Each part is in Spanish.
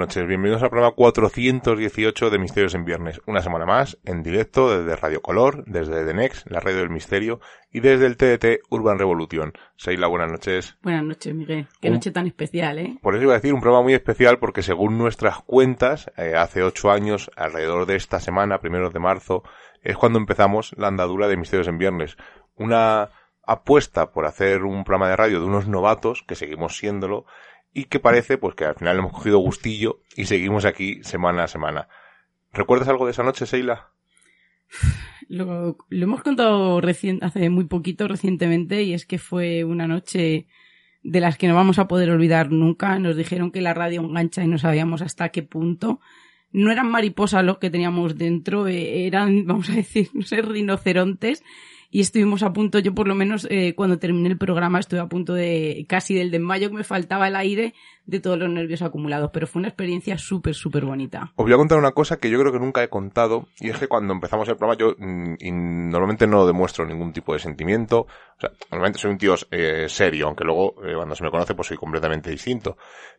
noches, bienvenidos al programa 418 de Misterios en Viernes. Una semana más, en directo desde Radio Color, desde The Next, la radio del misterio, y desde el TDT Urban Revolution. Seila, buenas noches. Buenas noches, Miguel. Qué Un- noche tan especial, ¿eh? Por eso iba a decir un programa muy especial porque según nuestras cuentas, eh, hace ocho años, alrededor de esta semana, primeros de marzo, es cuando empezamos la andadura de Misterios en Viernes. Una apuesta por hacer un programa de radio de unos novatos, que seguimos siéndolo, y que parece pues que al final hemos cogido gustillo y seguimos aquí semana a semana. ¿Recuerdas algo de esa noche, Seila? Lo, lo hemos contado hace muy poquito, recientemente, y es que fue una noche de las que no vamos a poder olvidar nunca. Nos dijeron que la radio engancha y no sabíamos hasta qué punto. No eran mariposas los que teníamos dentro, eh, eran, vamos a decir, no sé, rinocerontes. Y estuvimos a punto, yo por lo menos eh, cuando terminé el programa estuve a punto de casi del desmayo que me faltaba el aire de todos los nervios acumulados, pero fue una experiencia súper, súper bonita. Os voy a contar una cosa que yo creo que nunca he contado, y es que cuando empezamos el programa yo mm, normalmente no demuestro ningún tipo de sentimiento, o sea, normalmente soy un tío eh, serio, aunque luego eh, cuando se me conoce pues soy completamente distinto.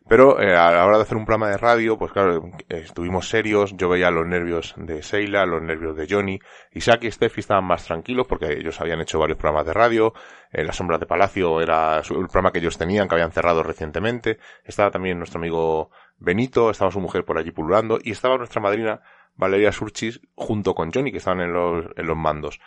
Pero eh, a la hora de hacer un programa de radio, pues claro, eh, estuvimos serios, yo veía los nervios de Seila, los nervios de Johnny, Isaac y Steffi estaban más tranquilos porque ellos habían hecho varios programas de radio, eh, Las Sombras de Palacio era el programa que ellos tenían, que habían cerrado recientemente, estaba también nuestro amigo Benito, estaba su mujer por allí pululando, y estaba nuestra madrina Valeria Surchis junto con Johnny, que estaban en los, en los mandos.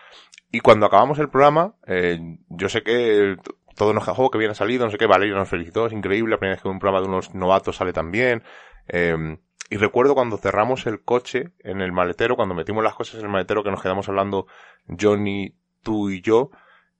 Y cuando acabamos el programa, eh, yo sé que todo nos cajó, que bien salido, no sé qué, Valeria nos felicitó, es increíble, la primera vez que un programa de unos novatos sale tan bien. Eh, y recuerdo cuando cerramos el coche en el maletero, cuando metimos las cosas en el maletero, que nos quedamos hablando Johnny, tú y yo,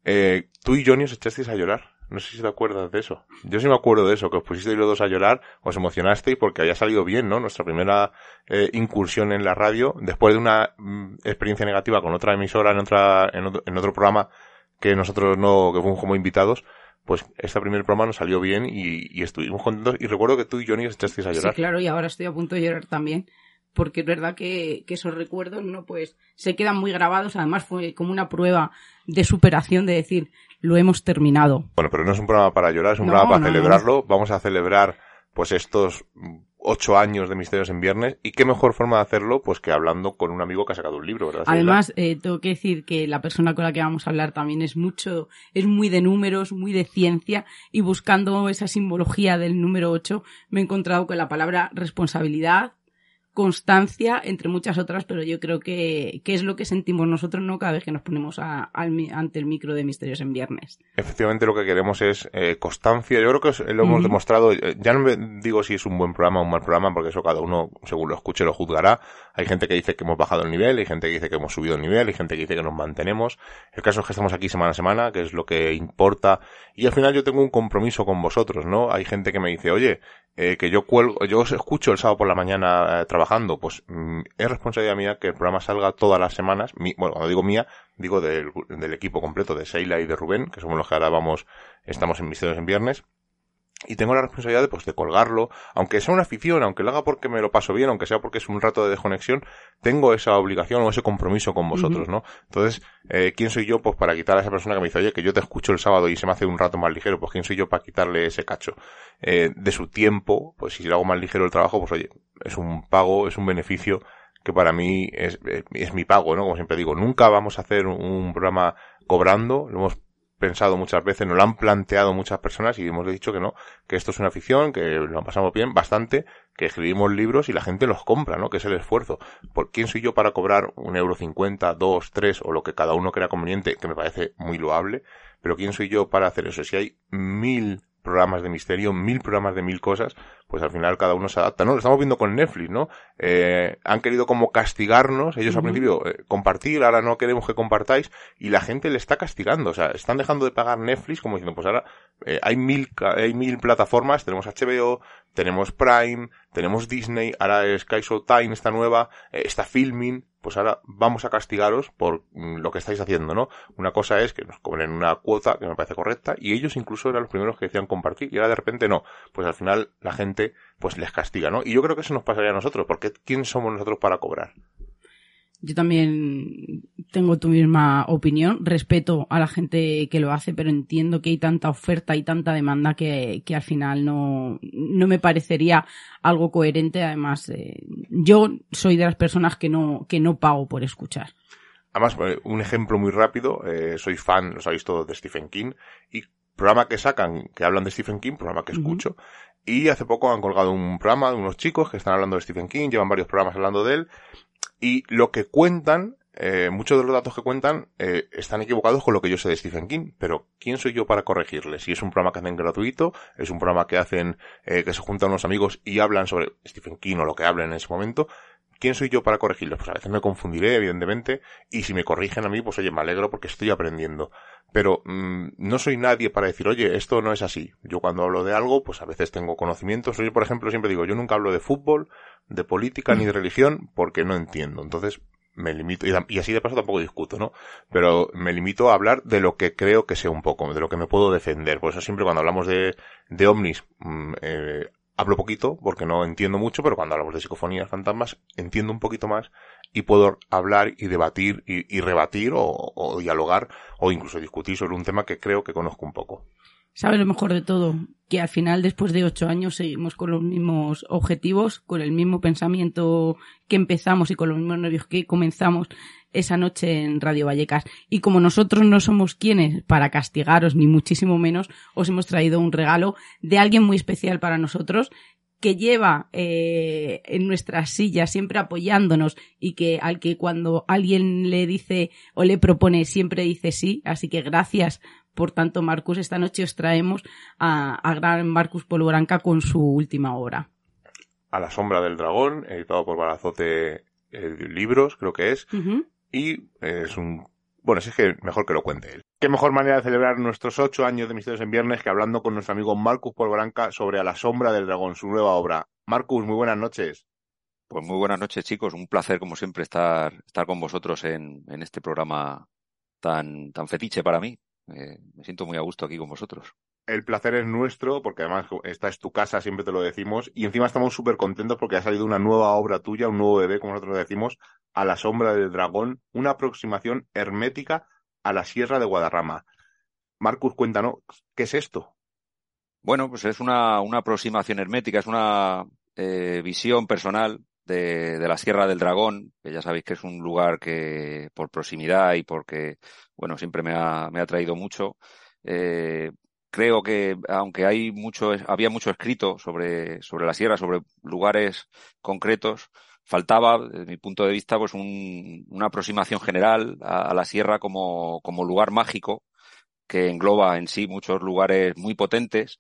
eh, tú y Johnny os echasteis a llorar. No sé si te acuerdas de eso. Yo sí me acuerdo de eso, que os pusisteis los dos a llorar, os emocionasteis porque había salido bien, ¿no? Nuestra primera eh, incursión en la radio, después de una mm, experiencia negativa con otra emisora en otra, en otro, en otro programa que nosotros no, que fuimos como invitados, pues este primer programa nos salió bien y, y estuvimos contentos. Y recuerdo que tú y Johnny os echasteis a Sí, llorar. claro, y ahora estoy a punto de llorar también, porque es verdad que, que esos recuerdos, ¿no? Pues se quedan muy grabados, además fue como una prueba de superación de decir, lo hemos terminado. Bueno, pero no es un programa para llorar, es un No, programa para no, no. celebrarlo. Vamos a celebrar, pues, estos ocho años de Misterios en Viernes. Y qué mejor forma de hacerlo, pues, que hablando con un amigo que ha sacado un libro, ¿verdad? Además, eh, tengo que decir que la persona con la que vamos a hablar también es mucho, es muy de números, muy de ciencia, y buscando esa simbología del número 8, me he encontrado con la palabra responsabilidad, constancia, entre muchas otras, pero yo creo que, que es lo que sentimos nosotros, ¿no? Cada vez que nos ponemos a- al ante el micro de Misterios en Viernes. Efectivamente, lo que queremos es eh, constancia. Yo creo que lo hemos demostrado. Ya no me digo si es un buen programa o un mal programa, porque eso cada uno, según lo escuche, lo juzgará. Hay gente que dice que hemos bajado el nivel, hay gente que dice que hemos subido el nivel, hay gente que dice que nos mantenemos. El caso es que estamos aquí semana a semana, que es lo que importa. Y al final yo tengo un compromiso con vosotros, ¿no? Hay gente que me dice, oye, eh, que yo cuelgo, yo os escucho el sábado por la mañana eh, trabajando, pues mm, es responsabilidad mía que el programa salga todas las semanas. bueno, cuando digo mía, digo del, del equipo completo de Seila y de Rubén, que somos los que ahora vamos, estamos en Misterios en Viernes y tengo la responsabilidad de, pues, de colgarlo, aunque sea una afición, aunque lo haga porque me lo paso bien, aunque sea porque es un rato de desconexión, tengo esa obligación o ese compromiso con vosotros, ¿no? Entonces, eh, ¿quién soy yo, pues, para quitar a esa persona que me dice, oye, que yo te escucho el sábado y se me hace un rato más ligero, pues, ¿quién soy yo para quitarle ese cacho? Eh, de su tiempo, pues, si le hago más ligero el trabajo, pues, oye, es un pago, es un beneficio que para mí es, es mi pago, ¿no? Como siempre digo, nunca vamos a hacer un programa cobrando, lo hemos pensado muchas veces, nos lo han planteado muchas personas y hemos dicho que no, que esto es una afición, que lo pasamos bien, bastante, que escribimos libros y la gente los compra, ¿no? Que es el esfuerzo. ¿Por quién soy yo para cobrar un euro cincuenta, dos, tres o lo que cada uno crea conveniente, que me parece muy loable? Pero quién soy yo para hacer eso? Si hay mil programas de misterio, mil programas de mil cosas, pues al final cada uno se adapta, ¿no? Lo estamos viendo con Netflix, ¿no? Eh, han querido como castigarnos, ellos al principio eh, compartir, ahora no queremos que compartáis, y la gente le está castigando, o sea, están dejando de pagar Netflix como diciendo, pues ahora eh, hay mil, hay mil plataformas, tenemos HBO, tenemos Prime, tenemos Disney, ahora Sky Time esta nueva, eh, está Filming, pues ahora vamos a castigaros por mm, lo que estáis haciendo, ¿no? Una cosa es que nos cobren una cuota que me parece correcta y ellos incluso eran los primeros que decían compartir y ahora de repente no. Pues al final la gente pues les castiga, ¿no? Y yo creo que eso nos pasaría a nosotros, porque ¿quién somos nosotros para cobrar? Yo también tengo tu misma opinión. Respeto a la gente que lo hace, pero entiendo que hay tanta oferta y tanta demanda que, que al final no, no me parecería algo coherente. Además, eh, yo soy de las personas que no, que no pago por escuchar. Además, eh, un ejemplo muy rápido, eh, soy fan, lo sabéis todos, de Stephen King, y programa que sacan, que hablan de Stephen King, programa que escucho, y hace poco han colgado un programa de unos chicos que están hablando de Stephen King, llevan varios programas hablando de él, y lo que cuentan, eh, muchos de los datos que cuentan eh, están equivocados con lo que yo sé de Stephen King, pero ¿quién soy yo para corregirles? Si es un programa que hacen gratuito, es un programa que hacen, eh, que se juntan unos amigos y hablan sobre Stephen King o lo que hablen en ese momento, ¿quién soy yo para corregirles? Pues a veces me confundiré, evidentemente, y si me corrigen a mí, pues oye, me alegro porque estoy aprendiendo. Pero mm, no soy nadie para decir, oye, esto no es así. Yo cuando hablo de algo, pues a veces tengo conocimientos. Yo, por ejemplo, siempre digo, yo nunca hablo de fútbol, de política ni de religión porque no entiendo. Entonces, me limito, y, así de paso tampoco discuto, ¿no? Pero me limito a hablar de lo que creo que sé un poco, de lo que me puedo defender. Por eso siempre cuando hablamos de, de ovnis, mm, eh, hablo poquito porque no entiendo mucho, pero cuando hablamos de psicofonías, fantasmas, entiendo un poquito más y puedo hablar y debatir y, rebatir o, dialogar o incluso discutir sobre un tema que creo que conozco un poco. ¿Sabe lo mejor de todo? Que al final, después de ocho años, seguimos con los mismos objetivos, con el mismo pensamiento que empezamos y con los mismos nervios que comenzamos esa noche en Radio Vallecas. Y como nosotros no somos quienes para castigaros, ni muchísimo menos, os hemos traído un regalo de alguien muy especial para nosotros que lleva eh, en nuestra silla siempre apoyándonos y que al que cuando alguien le dice o le propone siempre dice sí. Así que gracias por tanto, Marcus, esta noche os traemos a, a gran Marcus Polvoranca con su última obra. A la sombra del dragón, editado por Barazote eh, Libros, creo que es. Y es un... Bueno, es que mejor que lo cuente él. Qué mejor manera de celebrar nuestros ocho años de Misterios en Viernes que hablando con nuestro amigo Marcus Polvoranca sobre A la sombra del dragón, su nueva obra. Marcus, muy buenas noches. Pues muy buenas noches, chicos. Un placer, como siempre, estar, estar con vosotros en, en este programa tan, tan fetiche para mí. Eh, me siento muy a gusto aquí con vosotros. El placer es nuestro, porque además esta es tu casa, siempre te lo decimos, y encima estamos súper contentos porque ha salido una nueva obra tuya, un nuevo bebé, como nosotros decimos, a la sombra del dragón, una aproximación hermética a la Sierra de Guadarrama. Marcus, cuéntanos, ¿qué es esto? Bueno, pues es una, una aproximación hermética, es una eh, visión personal de, de, la Sierra del Dragón, que ya sabéis que es un lugar que por proximidad y porque, bueno, siempre me ha, me ha traído mucho. Eh, creo que aunque hay mucho, había mucho escrito sobre, sobre la sierra, sobre lugares concretos, faltaba, desde mi punto de vista, pues un, una aproximación general a, a, la sierra como, como lugar mágico que engloba en sí muchos lugares muy potentes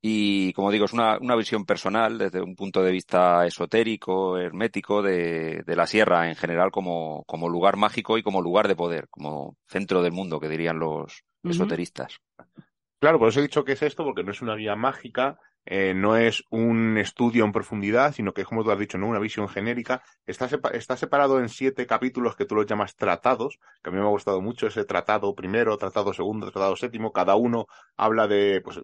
Y como digo, es una, una visión personal desde un punto de vista esotérico, hermético, de, de la sierra en general como, como lugar mágico y como lugar de poder, como centro del mundo, que dirían los esoteristas. Claro, por eso he dicho que es esto, porque no es una vía mágica, eh, no es un estudio en profundidad, sino que, como tú has dicho, no una visión genérica. Está, está separado en siete capítulos que tú los llamas tratados, que a mí me ha gustado mucho ese tratado primero, tratado segundo, tratado séptimo. Cada uno habla de pues,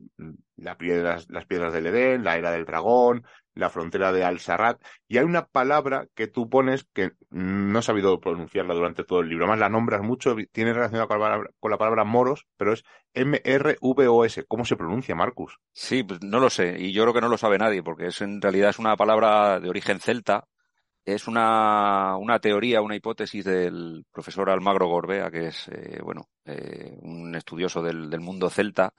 las piedras del Edén, la era del dragón, la frontera de Al-Sarrat, y hay una palabra que tú pones que no he sabido pronunciarla durante todo el libro, además la nombras mucho, tiene relación con la palabra, con la palabra moros, pero es M-R-V-O-S. ¿Cómo se pronuncia, Marcus? Sí, pues no lo sé, y yo creo que no lo sabe nadie, porque es en realidad es una palabra de origen celta, es una, una teoría, una hipótesis del profesor Almagro Gorbea, que es, eh, bueno, eh, un estudioso del, del mundo celta,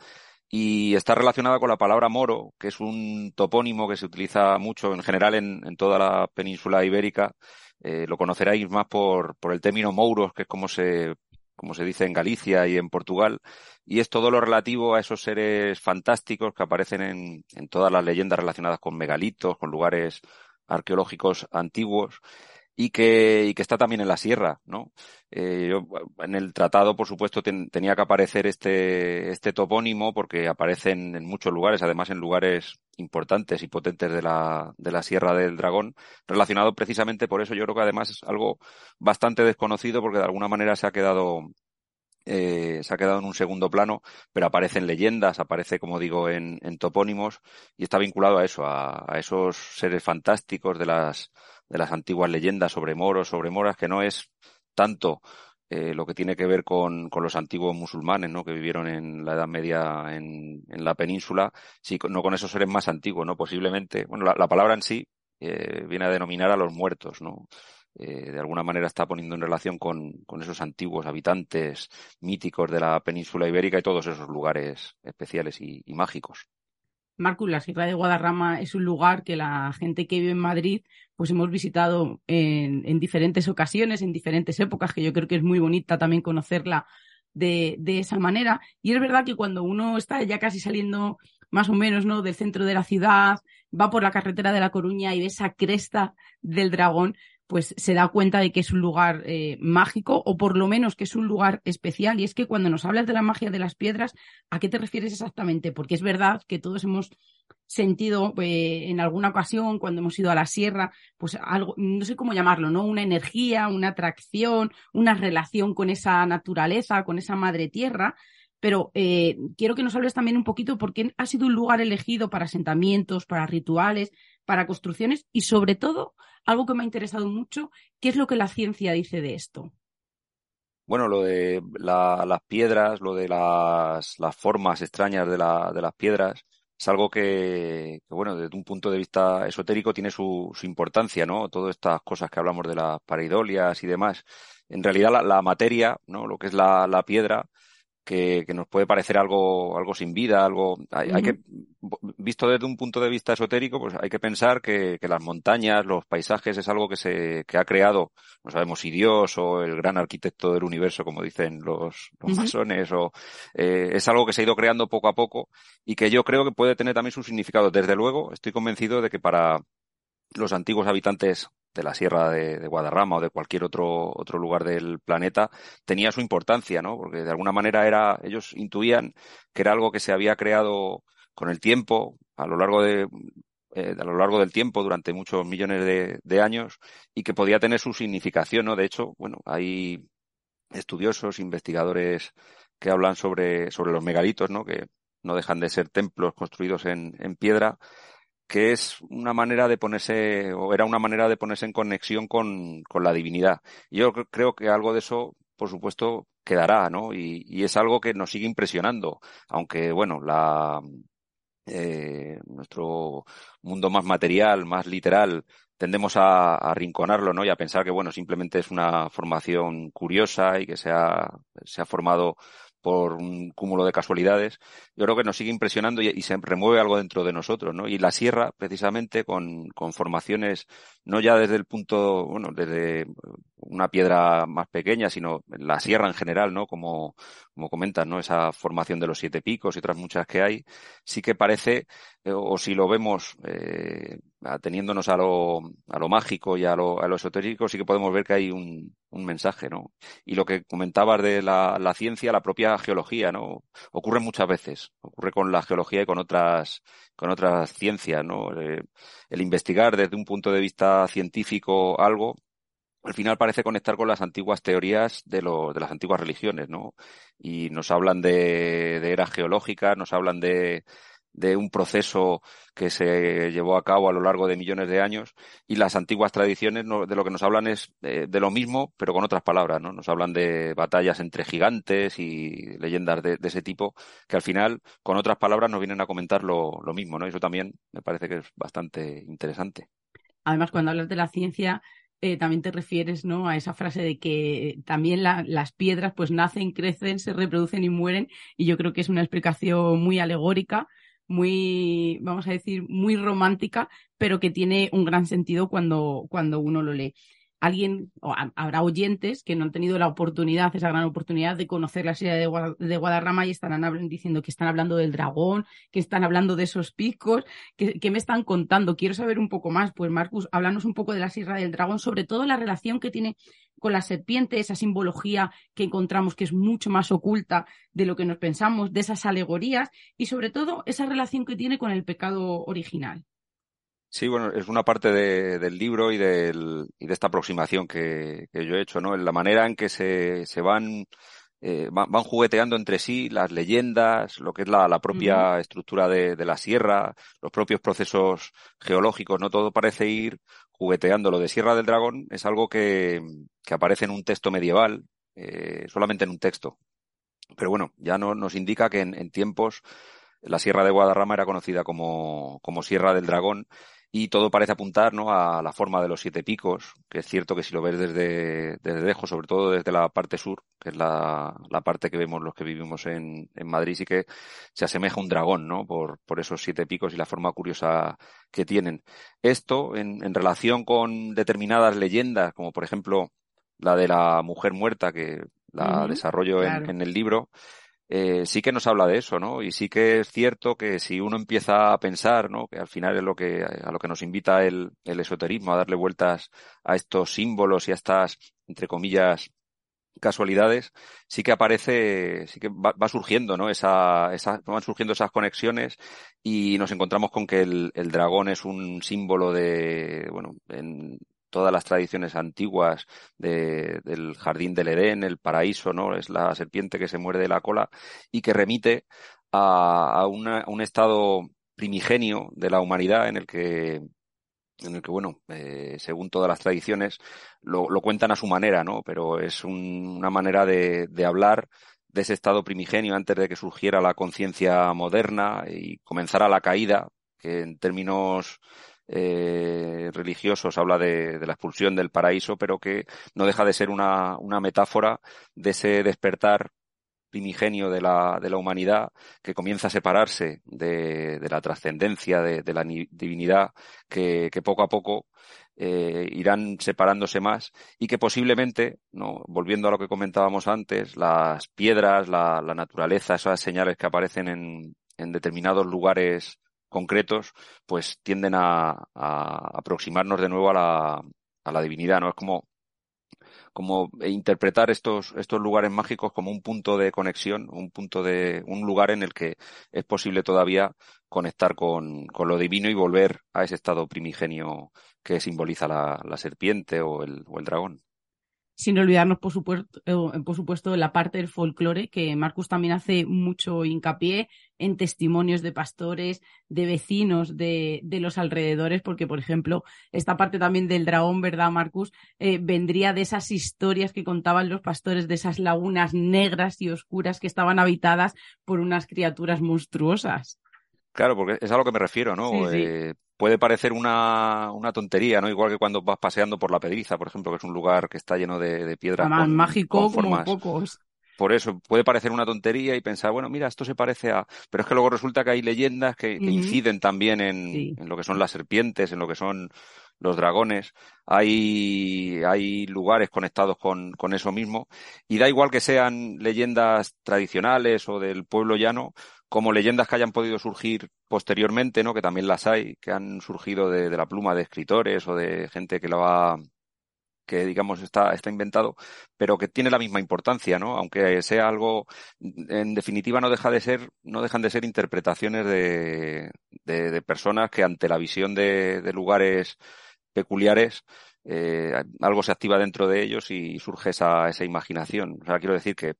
y está relacionada con la palabra moro, que es un topónimo que se utiliza mucho en general en, toda la península ibérica. Eh, lo conoceréis más por, por el término mouros, que es como se, como se dice en Galicia y en Portugal, y es todo lo relativo a esos seres fantásticos que aparecen en, en todas las leyendas relacionadas con megalitos, con lugares arqueológicos antiguos y que, y que está también en la sierra, ¿no? Eh, yo, en el tratado, por supuesto, tenía que aparecer este, este topónimo porque aparece en, en, muchos lugares, además en lugares importantes y potentes de la, de la Sierra del Dragón, relacionado precisamente por eso. Yo creo que además es algo bastante desconocido porque de alguna manera se ha quedado eh, se ha quedado en un segundo plano, pero aparece en leyendas, aparece, como digo, en, en topónimos y está vinculado a eso, a, a, esos seres fantásticos de las, de las antiguas leyendas sobre moros, sobre moras, que no es tanto eh, lo que tiene que ver con, con, los antiguos musulmanes, ¿no? Que vivieron en la Edad Media en, en la península, sí, no con esos seres más antiguos, ¿no? Posiblemente, bueno, la, la palabra en sí eh, viene a denominar a los muertos, ¿no? Eh, de alguna manera está poniendo en relación con, con, esos antiguos habitantes míticos de la península ibérica y todos esos lugares especiales y, mágicos. Marcus, la Sierra de Guadarrama es un lugar que la gente que vive en Madrid, pues hemos visitado en, en, diferentes ocasiones, en diferentes épocas, que yo creo que es muy bonita también conocerla de, de, esa manera. Y es verdad que cuando uno está ya casi saliendo más o menos, ¿no? Del centro de la ciudad, va por la carretera de La Coruña y ve esa cresta del dragón, pues se da cuenta de que es un lugar eh, mágico o por lo menos que es un lugar especial. Y es que cuando nos hablas de la magia de las piedras, ¿a qué te refieres exactamente? Porque es verdad que todos hemos sentido eh, en alguna ocasión cuando hemos ido a la sierra, pues algo, no sé cómo llamarlo, ¿no? Una energía, una atracción, una relación con esa naturaleza, con esa madre tierra. Pero eh, quiero que nos hables también un poquito por qué ha sido un lugar elegido para asentamientos, para rituales, para construcciones y sobre todo, algo que me ha interesado mucho, ¿qué es lo que la ciencia dice de esto? Bueno, lo de la, las piedras, lo de las, formas extrañas de, la, de, las piedras, es algo que, que, bueno, desde un punto de vista esotérico tiene su, su, importancia, ¿no? Todas estas cosas que hablamos de las pareidolias y demás. En realidad la, la materia, ¿no? Lo que es la piedra, que, que, nos puede parecer algo, algo sin vida, algo, hay, uh -huh. hay, que, visto desde un punto de vista esotérico, pues hay que pensar que, que, las montañas, los paisajes es algo que se, que ha creado, no sabemos si Dios o el gran arquitecto del universo, como dicen los, los uh -huh. masones, o, eh, es algo que se ha ido creando poco a poco y que yo creo que puede tener también su significado. Desde luego, estoy convencido de que para los antiguos habitantes de la Sierra de, Guadarrama o de cualquier otro, otro lugar del planeta, tenía su importancia, ¿no? Porque de alguna manera era, ellos intuían que era algo que se había creado con el tiempo, a lo largo de, eh, a lo largo del tiempo, durante muchos millones de, de, años, y que podía tener su significación, ¿no? De hecho, bueno, hay estudiosos, investigadores que hablan sobre, sobre los megalitos, ¿no? Que no dejan de ser templos construidos en, en piedra, que es una manera de ponerse, o era una manera de ponerse en conexión con, con la divinidad. Yo creo que algo de eso, por supuesto, quedará, ¿no? Y, y es algo que nos sigue impresionando, aunque, bueno, la, eh, nuestro mundo más material, más literal, tendemos a, a arrinconarlo, ¿no? Y a pensar que, bueno, simplemente es una formación curiosa y que se ha, se ha formado por un cúmulo de casualidades, yo creo que nos sigue impresionando y, se remueve algo dentro de nosotros, ¿no? Y la sierra, precisamente, con, con formaciones, no ya desde el punto, bueno, desde una piedra más pequeña, sino la sierra en general, ¿no? Como, como comentas, ¿no? Esa formación de los siete picos y otras muchas que hay, sí que parece, eh, o si lo vemos eh, ateniéndonos a lo, a lo mágico y a lo, a lo esotérico, sí que podemos ver que hay un, un mensaje, ¿no? Y lo que comentabas de la, la, ciencia, la propia geología, ¿no? Ocurre muchas veces, ocurre con la geología y con otras, con otras ciencias, ¿no? Eh, el investigar desde un punto de vista científico algo, al final parece conectar con las antiguas teorías de, de las antiguas religiones, ¿no? Y nos hablan de, de eras geológicas, nos hablan de, de un proceso que se llevó a cabo a lo largo de millones de años y las antiguas tradiciones de lo que nos hablan es de, lo mismo, pero con otras palabras, ¿no? Nos hablan de batallas entre gigantes y leyendas de, ese tipo que al final, con otras palabras, nos vienen a comentar lo, lo mismo, ¿no? Y eso también me parece que es bastante interesante. Además, cuando hablas de la ciencia, eh, también te refieres ¿no? a esa frase de que también las piedras pues nacen, crecen, se reproducen y mueren y yo creo que es una explicación muy alegórica muy, vamos a decir, muy romántica, pero que tiene un gran sentido cuando, cuando uno lo lee. Alguien, o habrá oyentes que no han tenido la oportunidad, esa gran oportunidad de conocer la serie de, Guadarrama y estarán diciendo que están hablando del dragón, que están hablando de esos picos, que, me están contando. Quiero saber un poco más. Pues, Marcus, háblanos un poco de la Sierra del Dragón, sobre todo la relación que tiene con la serpiente, esa simbología que encontramos que es mucho más oculta de lo que nos pensamos, de esas alegorías y sobre todo esa relación que tiene con el pecado original. Sí, bueno, es una parte de, del libro y, del, y de esta aproximación que, que, yo he hecho, ¿no? En la manera en que se, se van, eh, van, van, jugueteando entre sí las leyendas, lo que es la, la propia estructura de, de, la sierra, los propios procesos geológicos, ¿no? Todo parece ir jugueteando. Lo de Sierra del Dragón es algo que, que aparece en un texto medieval, eh, solamente en un texto. Pero bueno, ya no, nos indica que en, en, tiempos la Sierra de Guadarrama era conocida como, como Sierra del Dragón y todo parece apuntar ¿no? a la forma de los siete picos, que es cierto que si lo ves desde, desde lejos, sobre todo desde la parte sur, que es la, la parte que vemos los que vivimos en, en, Madrid, sí que se asemeja a un dragón, ¿no? Por, por esos siete picos y la forma curiosa que tienen. Esto, en, en relación con determinadas leyendas, como por ejemplo la de la mujer muerta, que la uh -huh, desarrollo claro. en, en el libro, eh, sí que nos habla de eso, ¿no? Y sí que es cierto que si uno empieza a pensar, ¿no? Que al final es lo que, a lo que nos invita el, el esoterismo, a darle vueltas a estos símbolos y a estas, entre comillas, casualidades, sí que aparece, sí que va, surgiendo, ¿no? Esa, esa, van surgiendo esas conexiones y nos encontramos con que el, el dragón es un símbolo de, bueno, en, todas las tradiciones antiguas de, del jardín del Edén, el paraíso, ¿no? Es la serpiente que se muerde la cola y que remite a, una, un estado primigenio de la humanidad en el que en el que, bueno, eh, según todas las tradiciones, lo, cuentan a su manera, ¿no? Pero es un, una manera de, de, hablar de ese estado primigenio antes de que surgiera la conciencia moderna y comenzara la caída, que en términos eh, religiosos habla de, la expulsión del paraíso, pero que no deja de ser una, una metáfora de ese despertar primigenio de la, de la humanidad que comienza a separarse de, de la trascendencia, de, la divinidad, que, poco a poco eh, irán separándose más y que posiblemente, volviendo a lo que comentábamos antes, las piedras, la, la naturaleza, esas señales que aparecen en, en determinados lugares concretos, pues tienden a, a aproximarnos de nuevo a la, a la divinidad, ¿no? Es como, como interpretar estos, estos lugares mágicos como un punto de conexión, un punto de, un lugar en el que es posible todavía conectar con, con lo divino y volver a ese estado primigenio que simboliza la, la serpiente o el, o el dragón sin olvidarnos, por supuesto, eh, por supuesto, la parte del folclore, que Marcus también hace mucho hincapié en testimonios de pastores, de vecinos de, de los alrededores, porque, por ejemplo, esta parte también del dragón, ¿verdad, Marcus? Eh, vendría de esas historias que contaban los pastores, de esas lagunas negras y oscuras que estaban habitadas por unas criaturas monstruosas. Claro, porque es a lo que me refiero, ¿no? Sí, sí. Eh, puede parecer una, una, tontería, ¿no? Igual que cuando vas paseando por la Pedriza, por ejemplo, que es un lugar que está lleno de, de piedras. Además, con, mágico con formas. como pocos. por eso puede parecer una tontería y pensar, bueno, mira, esto se parece a... Pero es que luego resulta que hay leyendas que, inciden también en, en, lo que son las serpientes, en lo que son los dragones. Hay, hay lugares conectados con, con eso mismo. Y da igual que sean leyendas tradicionales o del pueblo llano, como leyendas que hayan podido surgir posteriormente, ¿no? Que también las hay, que han surgido de, de la pluma de escritores o de gente que lo ha que digamos está, está inventado, pero que tiene la misma importancia, ¿no? Aunque sea algo, en definitiva no deja de ser, no dejan de ser interpretaciones de, de, personas que ante la visión de, de lugares peculiares, eh, algo se activa dentro de ellos y surge esa, esa imaginación. O sea, quiero decir que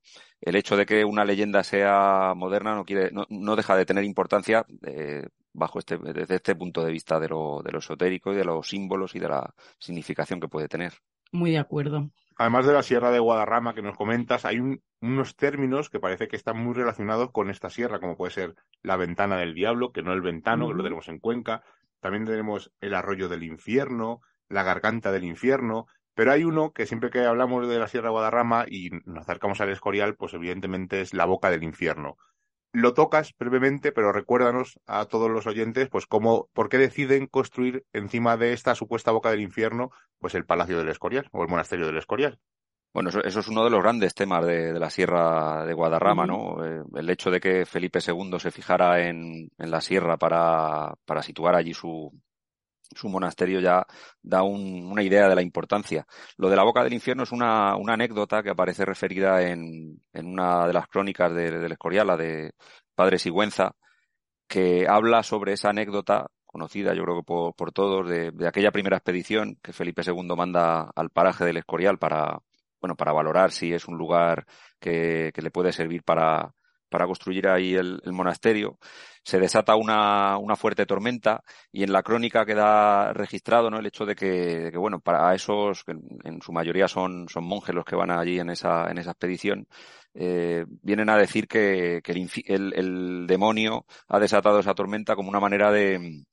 el hecho de que una leyenda sea moderna no quiere, no, no deja de tener importancia eh, bajo este, desde este punto de vista de lo, de lo esotérico y de los símbolos y de la significación que puede tener. Muy de acuerdo. Además de la Sierra de Guadarrama que nos comentas, hay unos términos que parece que están muy relacionados con esta sierra, como puede ser la ventana del diablo, que no el ventano, que lo tenemos en Cuenca. También tenemos el arroyo del infierno, la garganta del infierno. Pero hay uno que siempre que hablamos de la Sierra de Guadarrama y nos acercamos al Escorial, pues evidentemente es la boca del infierno lo tocas brevemente, pero recuérdanos a todos los oyentes, pues cómo, por qué deciden construir encima de esta supuesta boca del infierno, pues el Palacio del Escorial o el Monasterio del Escorial. Bueno, eso, es uno de los grandes temas de, la Sierra de Guadarrama, ¿no? Eh, el hecho de que Felipe II se fijara en, en la sierra para, para situar allí su, su monasterio ya da una idea de la importancia. Lo de la boca del infierno es una, anécdota que aparece referida en, en una de las crónicas del Escorial, la de Padre Sigüenza, que habla sobre esa anécdota conocida, yo creo que por, todos, de, aquella primera expedición que Felipe II manda al paraje del Escorial para, bueno, para valorar si es un lugar que le puede servir para, para construir ahí el, monasterio, se desata una, una, fuerte tormenta y en la crónica queda registrado ¿no? el hecho de que, bueno, para esos, que en su mayoría son, son monjes los que van allí en esa, en esa expedición, eh, vienen a decir que, que el, el, demonio ha desatado esa tormenta como una manera de,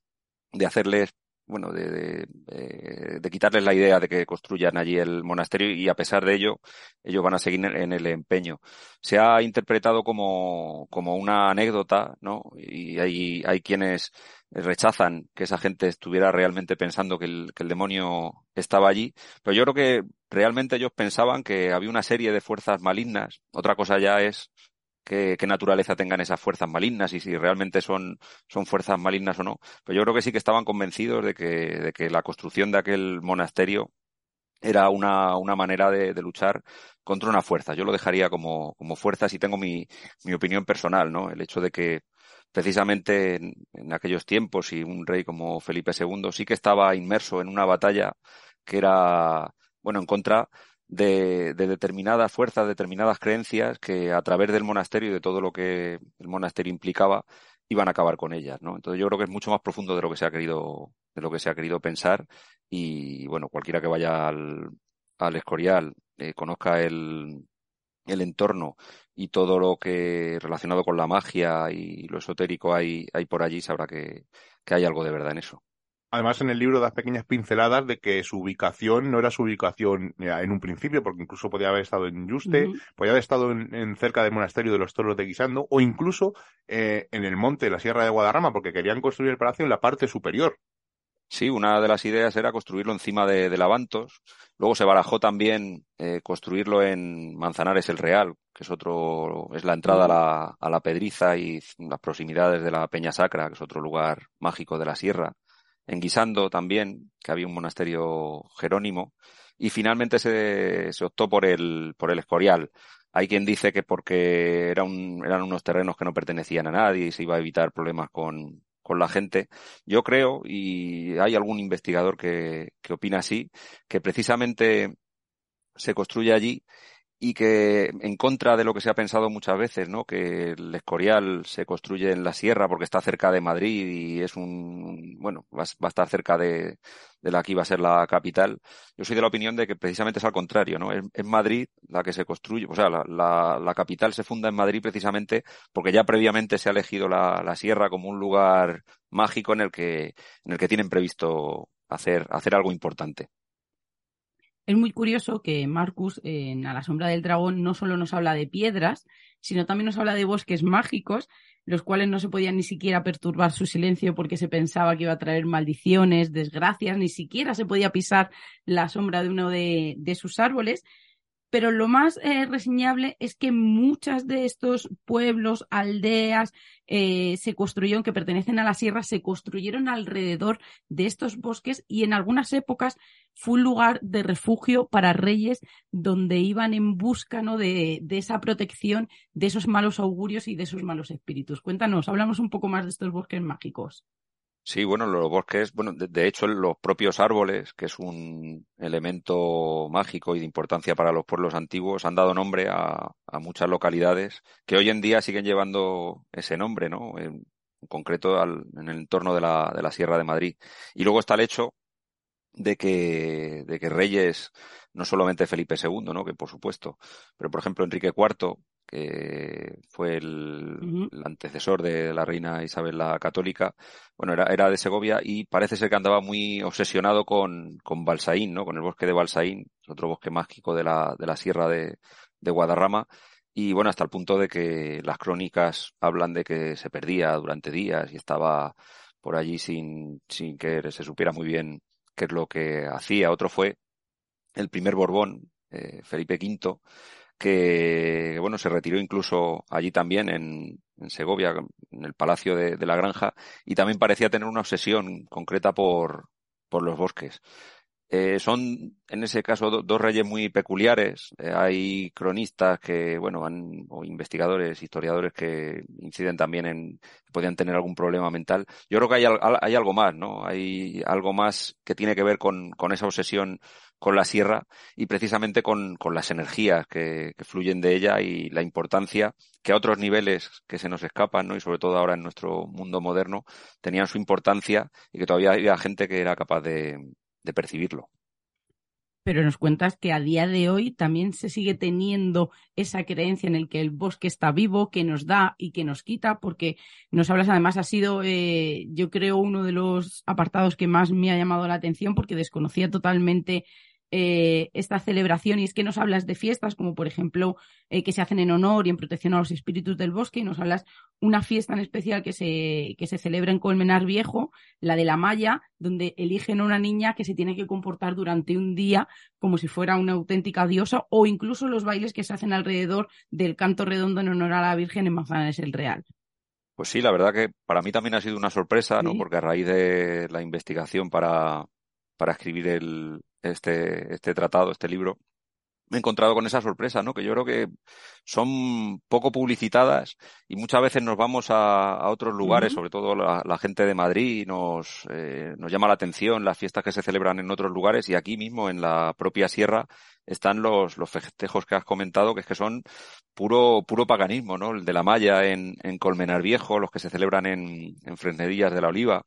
de hacerles bueno, de, de, quitarles la idea de que construyan allí el monasterio y a pesar de ello, ellos van a seguir en el empeño. Se ha interpretado como, como una anécdota, ¿no? Y hay, hay quienes rechazan que esa gente estuviera realmente pensando que el, que el demonio estaba allí, pero yo creo que realmente ellos pensaban que había una serie de fuerzas malignas. Otra cosa ya es qué, naturaleza tengan esas fuerzas malignas y si realmente son, son fuerzas malignas o no. Pero yo creo que sí que estaban convencidos de que, de que la construcción de aquel monasterio era una, una manera de, de, luchar contra una fuerza. Yo lo dejaría como, como fuerza si tengo mi, mi opinión personal, ¿no? El hecho de que precisamente en, en, aquellos tiempos y un rey como Felipe II sí que estaba inmerso en una batalla que era, bueno, en contra de, de, determinadas fuerzas, determinadas creencias que a través del monasterio y de todo lo que el monasterio implicaba iban a acabar con ellas, ¿no? Entonces yo creo que es mucho más profundo de lo que se ha querido, de lo que se ha querido pensar y bueno, cualquiera que vaya al, al Escorial, eh, conozca el, el entorno y todo lo que relacionado con la magia y lo esotérico hay, hay por allí, sabrá que, que hay algo de verdad en eso. Además, en el libro das pequeñas pinceladas de que su ubicación no era su ubicación en un principio, porque incluso podía haber estado en Yuste, podía haber estado en, cerca del monasterio de los toros de Guisando, o incluso eh, en el monte de la Sierra de Guadarrama, porque querían construir el palacio en la parte superior. Sí, una de las ideas era construirlo encima de, de Lavantos. Luego se barajó también eh, construirlo en Manzanares el Real, que es otro, es la entrada a la, a la Pedriza y las proximidades de la Peña Sacra, que es otro lugar mágico de la sierra en Guisando también, que había un monasterio jerónimo, y finalmente se, se optó por el, por el Escorial. Hay quien dice que porque eran unos terrenos que no pertenecían a nadie y se iba a evitar problemas con, con la gente. Yo creo, y hay algún investigador que, que opina así, que precisamente se construye allí y que en contra de lo que se ha pensado muchas veces, ¿no? Que el Escorial se construye en la sierra porque está cerca de Madrid y es un, bueno, va, a estar cerca de, de la que iba a ser la capital. Yo soy de la opinión de que precisamente es al contrario, ¿no? Es, Madrid la que se construye, o sea, la, la, la, capital se funda en Madrid precisamente porque ya previamente se ha elegido la, la sierra como un lugar mágico en el que, en el que tienen previsto hacer, hacer algo importante. Es muy curioso que Marcus en A la sombra del dragón no solo nos habla de piedras, sino también nos habla de bosques mágicos, los cuales no se podían ni siquiera perturbar su silencio porque se pensaba que iba a traer maldiciones, desgracias, ni siquiera se podía pisar la sombra de uno de, de sus árboles. Pero lo más eh, reseñable es que muchas de estos pueblos, aldeas, eh, se construyeron, que pertenecen a la sierra, se construyeron alrededor de estos bosques y en algunas épocas fue un lugar de refugio para reyes donde iban en busca ¿no? de, de esa protección de esos malos augurios y de esos malos espíritus. Cuéntanos, hablamos un poco más de estos bosques mágicos. Sí, bueno, los bosques, bueno, de, hecho los propios árboles, que es un elemento mágico y de importancia para los pueblos antiguos, han dado nombre a, muchas localidades que hoy en día siguen llevando ese nombre, ¿no? En, concreto en el entorno de la, de la Sierra de Madrid. Y luego está el hecho de que, de que reyes, no solamente Felipe II, ¿no? Que por supuesto, pero por ejemplo Enrique IV, que fue el, antecesor de la reina Isabel la Católica, bueno, era, era, de Segovia y parece ser que andaba muy obsesionado con, con Balsaín, ¿no? Con el bosque de Balsaín, otro bosque mágico de la, de la sierra de, de Guadarrama. Y bueno, hasta el punto de que las crónicas hablan de que se perdía durante días y estaba por allí sin, sin que se supiera muy bien qué es lo que hacía. Otro fue el primer Borbón, eh, Felipe V, que bueno, se retiró incluso allí también en, en Segovia, en el Palacio de, de, la Granja, y también parecía tener una obsesión concreta por, por los bosques. Eh, son, en ese caso, dos reyes muy peculiares. Eh, hay cronistas que, bueno, han, o investigadores, historiadores que inciden también en que podían tener algún problema mental. Yo creo que hay, hay algo más, ¿no? Hay algo más que tiene que ver con, con esa obsesión con la sierra y precisamente con, con las energías que, que, fluyen de ella y la importancia que a otros niveles que se nos escapan, ¿no? Y sobre todo ahora en nuestro mundo moderno, tenían su importancia y que todavía había gente que era capaz de, de percibirlo. Pero nos cuentas que a día de hoy también se sigue teniendo esa creencia en el que el bosque está vivo, que nos da y que nos quita, porque nos hablas además, ha sido, eh, yo creo, uno de los apartados que más me ha llamado la atención porque desconocía totalmente eh, esta celebración y es que nos hablas de fiestas como por ejemplo eh, que se hacen en honor y en protección a los espíritus del bosque y nos hablas una fiesta en especial que se, que se celebra en Colmenar Viejo, la de la Maya, donde eligen a una niña que se tiene que comportar durante un día como si fuera una auténtica diosa o incluso los bailes que se hacen alrededor del canto redondo en honor a la Virgen en Manzanares el Real. Pues sí, la verdad que para mí también ha sido una sorpresa, ¿no? Porque a raíz de la investigación para, para escribir el, este, este tratado, este libro, me he encontrado con esa sorpresa, ¿no? Que yo creo que son poco publicitadas y muchas veces nos vamos a, a otros lugares, sobre todo la, la, gente de Madrid, nos, eh, nos llama la atención las fiestas que se celebran en otros lugares y aquí mismo en la propia sierra están los, los festejos que has comentado, que es que son puro, puro paganismo, ¿no? El de la Maya en, en Colmenar Viejo, los que se celebran en, en Fresnedillas de la Oliva,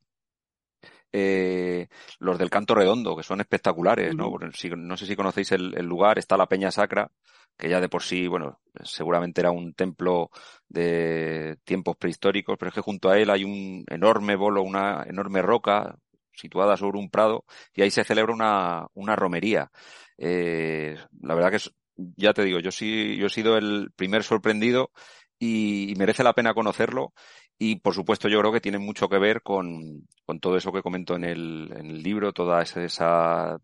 eh, los del Canto Redondo, que son espectaculares, ¿no? Si, no sé si conocéis el, el, lugar, está la Peña Sacra, que ya de por sí, bueno, seguramente era un templo de tiempos prehistóricos, pero es que junto a él hay un enorme bolo, una enorme roca situada sobre un prado, y ahí se celebra una, una romería. Eh, la verdad que es, ya te digo, yo sí, yo he sido el primer sorprendido y, y merece la pena conocerlo y por supuesto yo creo que tiene mucho que ver con, con todo eso que comento en el, en el libro, toda esa,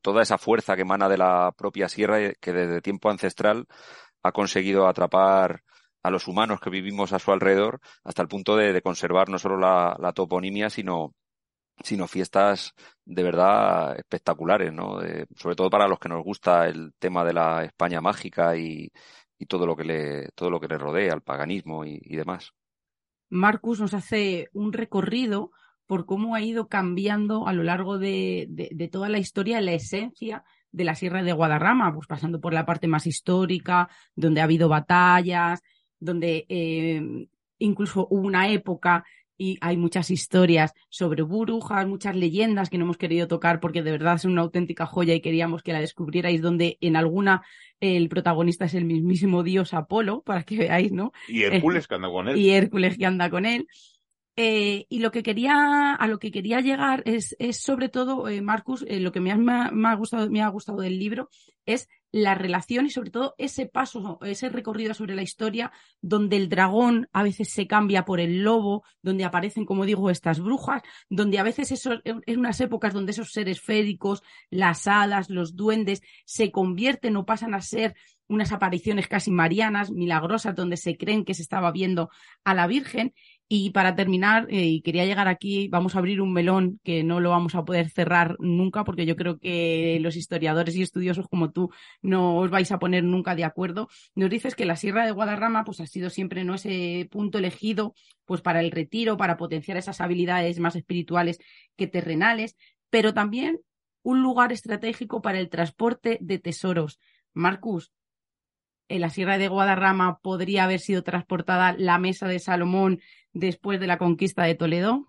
toda esa fuerza que emana de la propia sierra que desde tiempo ancestral ha conseguido atrapar a los humanos que vivimos a su alrededor hasta el punto de, conservar no solo la, toponimia, sino, sino fiestas de verdad espectaculares, ¿no? De, sobre todo para los que nos gusta el tema de la España mágica y, y todo lo que le, todo lo que le rodea, el paganismo y demás. Marcus nos hace un recorrido por cómo ha ido cambiando a lo largo de, toda la historia la esencia de la Sierra de Guadarrama, pues pasando por la parte más histórica, donde ha habido batallas, donde eh, incluso hubo una época y hay muchas historias sobre brujas, muchas leyendas que no hemos querido tocar porque de verdad es una auténtica joya y queríamos que la descubrierais, donde en alguna el protagonista es el mismísimo dios Apolo, para que veáis, ¿no? Y Hércules que anda con él. Y Hércules que anda con él. Eh, y lo que quería, a lo que quería llegar es, es sobre todo, eh, Marcus, eh, lo que me ha, me, ha, gustado, me ha gustado del libro es la relación y sobre todo ese paso, ese recorrido sobre la historia donde el dragón a veces se cambia por el lobo, donde aparecen, como digo, estas brujas, donde a veces eso, en unas épocas donde esos seres féricos, las hadas, los duendes, se convierten o pasan a ser unas apariciones casi marianas, milagrosas, donde se creen que se estaba viendo a la Virgen. Y para terminar, eh, y quería llegar aquí, vamos a abrir un melón que no lo vamos a poder cerrar nunca, porque yo creo que los historiadores y estudiosos como tú no os vais a poner nunca de acuerdo. Nos dices que la Sierra de Guadarrama pues, ha sido siempre ¿no? ese punto elegido pues, para el retiro, para potenciar esas habilidades más espirituales que terrenales, pero también un lugar estratégico para el transporte de tesoros. Marcus, en la Sierra de Guadarrama podría haber sido transportada la mesa de Salomón después de la conquista de Toledo?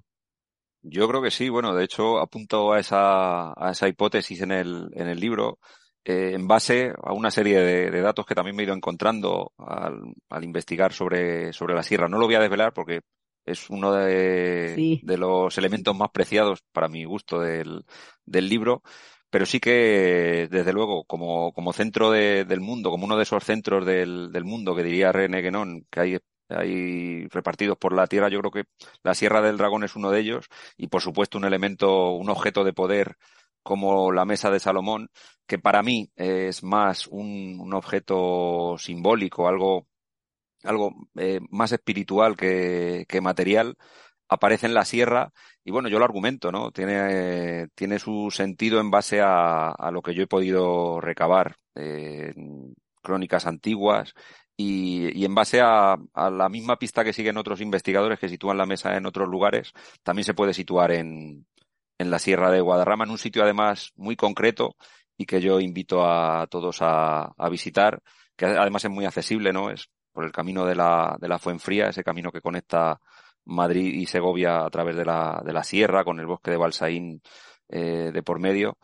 Yo creo que sí. Bueno, de hecho, apunto a esa, a esa hipótesis en el, en el libro. Eh, en base a una serie de, datos que también me he ido encontrando al, al, investigar sobre, sobre la sierra. No lo voy a desvelar porque es uno de, de los elementos más preciados para mi gusto del, del libro, pero sí que, desde luego, como, como centro de, del mundo, como uno de esos centros del, del mundo que diría René Guénon, que hay, hay repartidos por la Tierra, yo creo que la Sierra del Dragón es uno de ellos. Y, por supuesto, un elemento, un objeto de poder como la mesa de Salomón, que para mí es más un, objeto simbólico, algo, algo eh, más espiritual que, material, aparece en la sierra y bueno, yo lo argumento, ¿no? Tiene, tiene su sentido en base a, a lo que yo he podido recabar en crónicas antiguas y, y en base a, a, la misma pista que siguen otros investigadores que sitúan la mesa en otros lugares, también se puede situar en, en la Sierra de Guadarrama, en un sitio además muy concreto y que yo invito a todos a, a visitar, que además es muy accesible, ¿no? Es por el camino de la, de la Fuenfría, ese camino que conecta Madrid y Segovia a través de la, de la sierra, con el bosque de Balsaín eh, de por medio,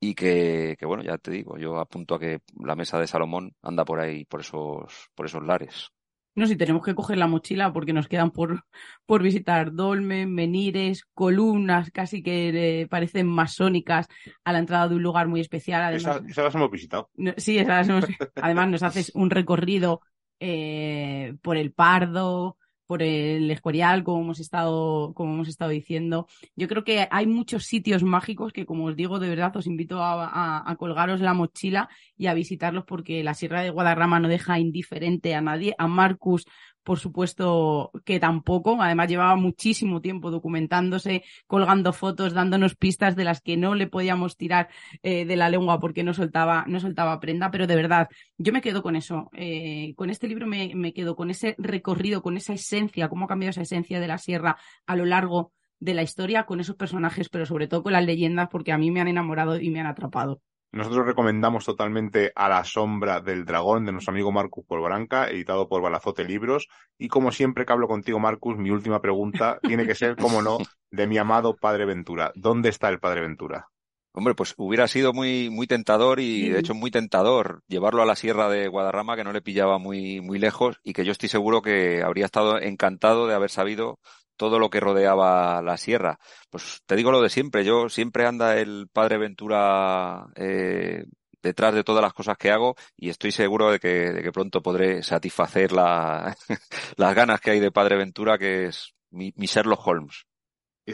y que, que, bueno, ya te digo, yo apunto a que la mesa de Salomón anda por ahí, por esos, por esos lares. No, si tenemos que coger la mochila porque nos quedan por, por visitar dolmen, menires, columnas casi que eh, parecen masónicas a la entrada de un lugar muy especial. Además, esa, esa las hemos visitado. No, sí, esas hemos, además nos haces un recorrido eh, por el Pardo, por el Escorial, como hemos estado, como hemos estado diciendo. Yo creo que hay muchos sitios mágicos que, como os digo, de verdad os invito a, a, a, colgaros la mochila y a visitarlos porque la Sierra de Guadarrama no deja indiferente a nadie. A Marcus por supuesto que tampoco. Además llevaba muchísimo tiempo documentándose, colgando fotos, dándonos pistas de las que no le podíamos tirar eh, de la lengua porque no soltaba, no soltaba prenda. Pero de verdad, yo me quedo con eso. Eh, con este libro me, me quedo con ese recorrido, con esa esencia, cómo ha cambiado esa esencia de la sierra a lo largo de la historia con esos personajes, pero sobre todo con las leyendas, porque a mí me han enamorado y me han atrapado. Nosotros recomendamos totalmente A la sombra del dragón de nuestro amigo Marcus Polvaranca, editado por Balazote Libros. Y como siempre que hablo contigo, Marcus, mi última pregunta tiene que ser, como no, de mi amado Padre Ventura. ¿Dónde está el Padre Ventura? Hombre, pues hubiera sido muy, muy tentador y de hecho muy tentador llevarlo a la sierra de Guadarrama, que no le pillaba muy, muy lejos y que yo estoy seguro que habría estado encantado de haber sabido todo lo que rodeaba la sierra. Pues te digo lo de siempre, yo siempre anda el padre Ventura eh, detrás de todas las cosas que hago y estoy seguro de que, de que pronto podré satisfacer la, las ganas que hay de padre Ventura, que es mi, mi Sherlock Holmes.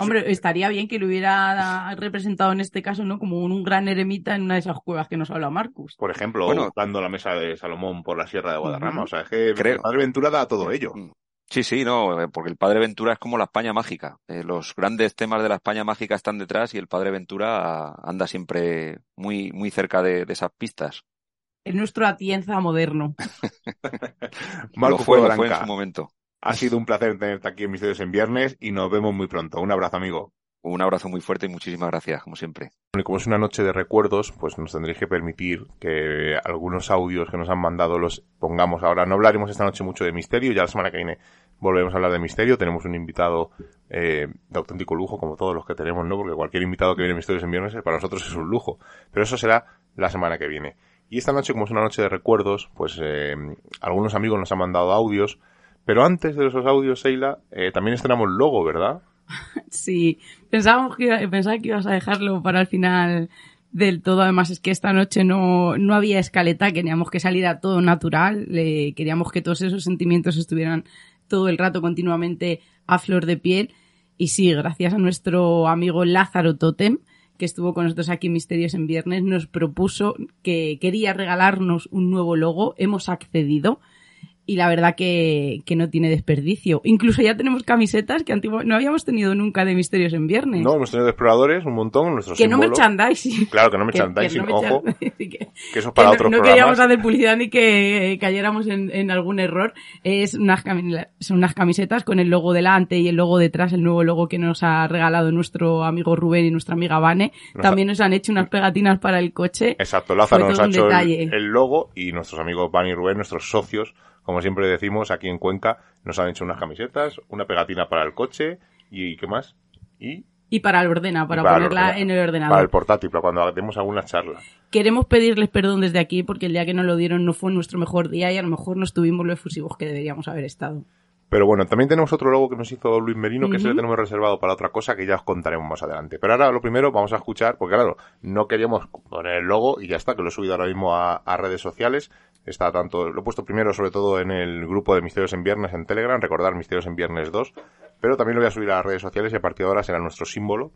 Hombre, estaría bien que lo hubiera representado en este caso, ¿no? Como un, un gran eremita en una de esas cuevas que nos habla Marcus. Por ejemplo, bueno, dando la mesa de Salomón por la Sierra de Guadarrama. Uh -huh. O sea, es que creo, Padre Ventura da todo ello. Sí, sí, no, eh, porque el Padre Ventura es como la España mágica. Eh, los grandes temas de la España mágica están detrás y el Padre Ventura anda siempre muy, muy cerca de, de esas pistas. Es nuestro Atienza moderno. Marco lo fue, lo fue en su momento. Ha sido un placer tenerte aquí en Misterios en Viernes y nos vemos muy pronto. Un abrazo, amigo. Un abrazo muy fuerte y muchísimas gracias, como siempre. Y como es una noche de recuerdos, pues nos tendréis que permitir que algunos audios que nos han mandado los pongamos ahora. No hablaremos esta noche mucho de misterio, ya la semana que viene volveremos a hablar de misterio. Tenemos un invitado eh, de auténtico lujo, como todos los que tenemos, ¿no? Porque cualquier invitado que viene a Misterios en Viernes para nosotros es un lujo. Pero eso será la semana que viene. Y esta noche, como es una noche de recuerdos, pues eh, algunos amigos nos han mandado audios Pero antes de esos audios, Seila, eh, también estrenamos logo, ¿verdad? Sí, pensábamos que, que ibas a dejarlo para el final del todo. Además, es que esta noche no, no había escaleta, queríamos que saliera todo natural, le, queríamos que todos esos sentimientos estuvieran todo el rato continuamente a flor de piel. Y sí, gracias a nuestro amigo Lázaro Totem, que estuvo con nosotros aquí en Misterios en Viernes, nos propuso que quería regalarnos un nuevo logo. Hemos accedido y la verdad que, que, no tiene desperdicio. Incluso ya tenemos camisetas que antiguo, no habíamos tenido nunca de Misterios en Viernes. No, hemos tenido de exploradores un montón. Nuestro que no merchandising. Claro, que no merchandising, ojo. que, que, eso es para otros no, no queríamos hacer publicidad ni que cayéramos en, en algún error. Es unas, son unas camisetas con el logo delante y el logo detrás, el nuevo logo que nos ha regalado nuestro amigo Rubén y nuestra amiga Vane. Nos También nos han hecho unas pegatinas para el coche. Exacto, Lázaro nos ha hecho el, el logo y nuestros amigos Vane y Rubén, nuestros socios, como siempre decimos, aquí en Cuenca nos han hecho unas camisetas, una pegatina para el coche y ¿qué más? Y y para el ordena, para, para ponerla ordena, en el ordenador. Para el portátil, para cuando hagamos alguna charla. Queremos pedirles perdón desde aquí porque el día que nos lo dieron no fue nuestro mejor día y a lo mejor no estuvimos lo efusivos que deberíamos haber estado. Pero bueno, también tenemos otro logo que nos hizo Luis Merino, que uh -huh. se le tenemos reservado para otra cosa que ya os contaremos más adelante. Pero ahora lo primero vamos a escuchar, porque claro, no queríamos poner el logo y ya está, que lo he subido ahora mismo a, a redes sociales. Está tanto, lo he puesto primero sobre todo en el grupo de Misterios en Viernes en Telegram, recordar Misterios en Viernes 2, pero también lo voy a subir a las redes sociales y a partir de ahora será nuestro símbolo.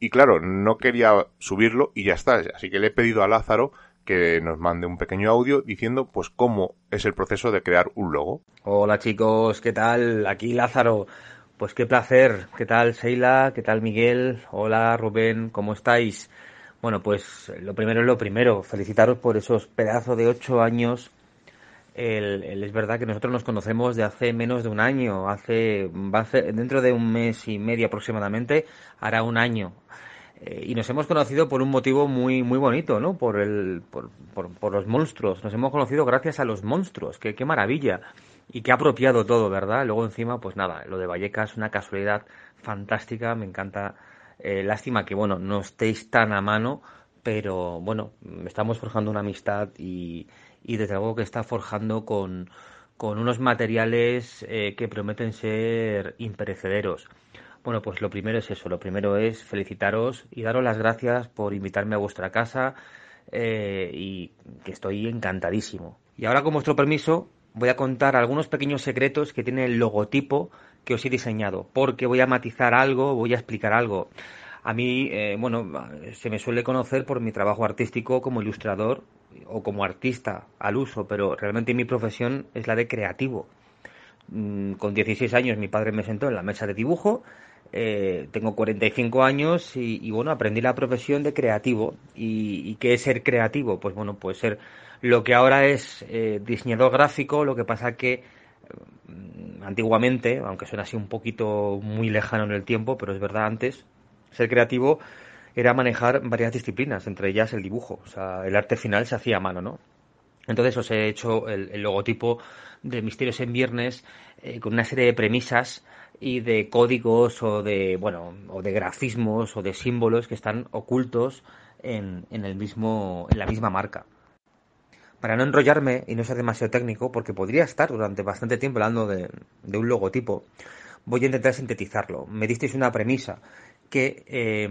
Y claro, no quería subirlo y ya está, así que le he pedido a Lázaro que nos mande un pequeño audio diciendo pues cómo es el proceso de crear un logo. Hola chicos, ¿qué tal? Aquí Lázaro. Pues qué placer. ¿Qué tal Sheila? ¿Qué tal Miguel? Hola Rubén, ¿cómo estáis? Bueno, pues lo primero es lo primero. Felicitaros por esos pedazos de ocho años. El, el, es verdad que nosotros nos conocemos de hace menos de un año. Hace, va dentro de un mes y medio aproximadamente hará un año eh, y nos hemos conocido por un motivo muy muy bonito, ¿no? Por el por, por, por los monstruos. Nos hemos conocido gracias a los monstruos. Qué, qué maravilla. Y qué apropiado todo, ¿verdad? Luego encima, pues nada, lo de Vallecas una casualidad fantástica. Me encanta. Eh, lástima que, bueno, no estéis tan a mano, pero bueno, estamos forjando una amistad y, y desde luego que está forjando con, con unos materiales eh, que prometen ser imperecederos. Bueno, pues lo primero es eso, lo primero es felicitaros y daros las gracias por invitarme a vuestra casa eh, y que estoy encantadísimo. Y ahora con vuestro permiso voy a contar algunos pequeños secretos que tiene el logotipo que os he diseñado, porque voy a matizar algo, voy a explicar algo. A mí, eh, bueno, se me suele conocer por mi trabajo artístico como ilustrador o como artista al uso, pero realmente mi profesión es la de creativo. Mm, con 16 años mi padre me sentó en la mesa de dibujo eh, tengo 45 años y, bueno, aprendí la profesión de creativo. ¿Y, ¿Y, qué es ser creativo? Pues bueno, puede ser lo que ahora es eh, diseñador gráfico, lo que pasa que antiguamente, aunque suena así un poquito muy lejano en el tiempo, pero es verdad, antes ser creativo era manejar varias disciplinas, entre ellas el dibujo. O sea, el arte final se hacía a mano, ¿no? Entonces os he hecho el, el logotipo de Misterios en Viernes eh, con una serie de premisas y de códigos o de bueno o de grafismos o de símbolos que están ocultos en, en el mismo en la misma marca para no enrollarme y no ser demasiado técnico porque podría estar durante bastante tiempo hablando de, de un logotipo voy a intentar sintetizarlo. Me disteis una premisa que eh,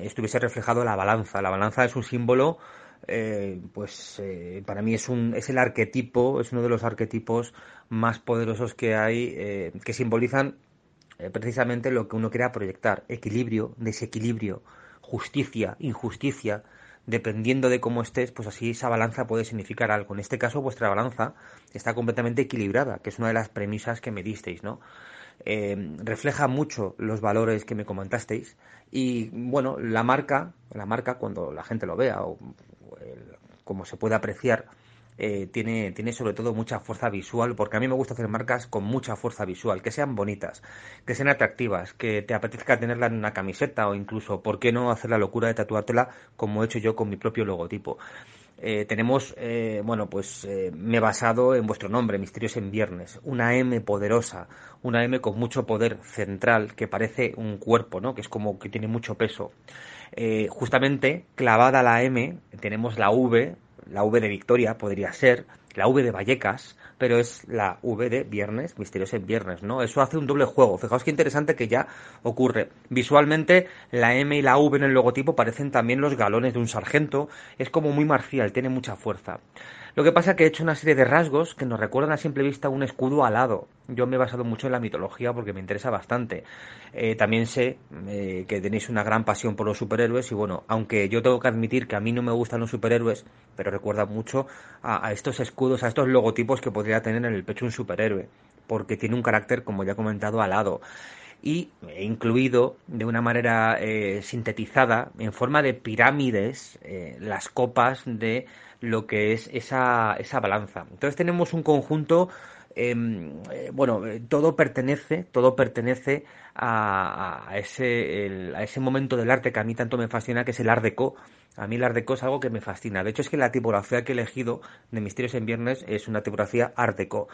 estuviese reflejado la balanza. La balanza es un símbolo eh, pues eh, para mí es un es el arquetipo es uno de los arquetipos más poderosos que hay que simbolizan precisamente lo que uno quiera proyectar, equilibrio, desequilibrio, justicia, injusticia, dependiendo de cómo estés, pues así esa balanza puede significar algo. En este caso, vuestra balanza está completamente equilibrada, que es una de las premisas que me disteis, ¿no? Eh, refleja mucho los valores que me comentasteis y bueno, la marca, la marca cuando la gente lo vea o, como se puede apreciar, eh, tiene, tiene sobre todo mucha fuerza visual, porque a mí me gusta hacer marcas con mucha fuerza visual, que sean bonitas, que sean atractivas, que te apetezca tenerla en una camiseta o incluso, ¿por qué no hacer la locura de tatuártela como he hecho yo con mi propio logotipo? Eh, tenemos, eh, bueno, pues me he basado en vuestro nombre, Misterios en Viernes, una M poderosa, una M con mucho poder central que parece un cuerpo, ¿no? Que es como que tiene mucho peso. Justamente clavada la M tenemos la V la V de Victoria podría ser, la V de Vallecas, pero es la V de viernes, misterios en viernes, ¿no? Eso hace un doble juego. Fijaos qué interesante que ya ocurre. Visualmente, la M y la V en el logotipo parecen también los galones de un sargento. Es como muy marcial, tiene mucha fuerza. Lo que pasa es que he hecho una serie de rasgos que nos recuerdan a simple vista un escudo alado. Yo me he basado mucho en la mitología porque me interesa bastante. Eh, también sé eh, que tenéis una gran pasión por los superhéroes y bueno, aunque yo tengo que admitir que a mí no me gustan los superhéroes, pero recuerda mucho a, estos escudos, a estos logotipos que podría tener en el pecho un superhéroe, porque tiene un carácter, como ya he comentado, alado y incluido de una manera eh, sintetizada en forma de pirámides las copas de lo que es esa, esa balanza. Entonces tenemos un conjunto em, eh, bueno, eh, todo pertenece, todo pertenece a, ese, a ese momento del arte que a mí tanto me fascina, que es el Art Deco. A mí el Art Deco es algo que me fascina. De hecho, es que la tipografía que he elegido de Misterios en Viernes es una tipografía Art Deco.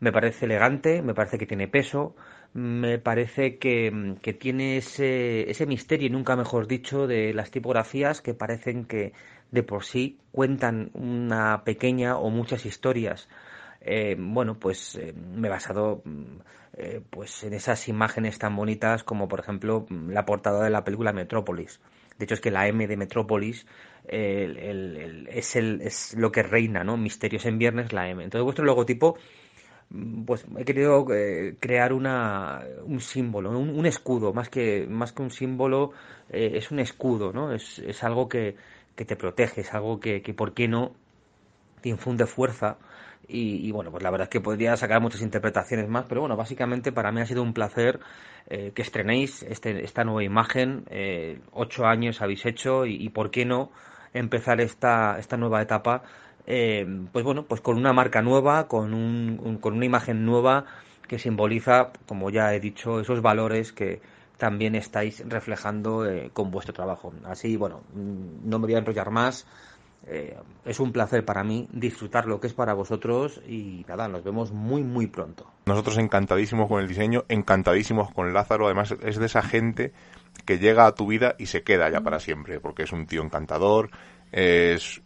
Me parece elegante, me parece que tiene peso, me parece que, que tiene ese, ese misterio, y nunca mejor dicho, de las tipografías que parecen que de por sí cuentan una pequeña o muchas historias. Eh, bueno, pues eh, me he basado mm, eh, pues en esas imágenes tan bonitas como por ejemplo la portada de la película Metrópolis. De hecho es que la M de Metrópolis es, el, es lo que reina, ¿no? Misterios en viernes, la M. Entonces vuestro logotipo, mm, pues he querido crear una, un símbolo, un, escudo, más que, más que un símbolo, es un escudo, ¿no? Es, es algo que, que te protege, es algo que, que ¿por qué no? te infunde fuerza y, bueno, pues la verdad es que podría sacar muchas interpretaciones más, pero bueno, básicamente para mí ha sido un placer eh, que estrenéis este, esta nueva imagen, eh, ocho años habéis hecho y, por qué no empezar esta, esta nueva etapa, eh, pues bueno, pues con una marca nueva, con, un, con una imagen nueva que simboliza, como ya he dicho, esos valores que, también estáis reflejando eh, con vuestro trabajo. Así, bueno, mm, no me voy a enrollar más. Eh, es un placer para mí disfrutar lo que es para vosotros y nada, nos vemos muy muy pronto. Nosotros encantadísimos con el diseño, encantadísimos con Lázaro, además es de esa gente que llega a tu vida y se queda ya para siempre, porque es un tío encantador, es,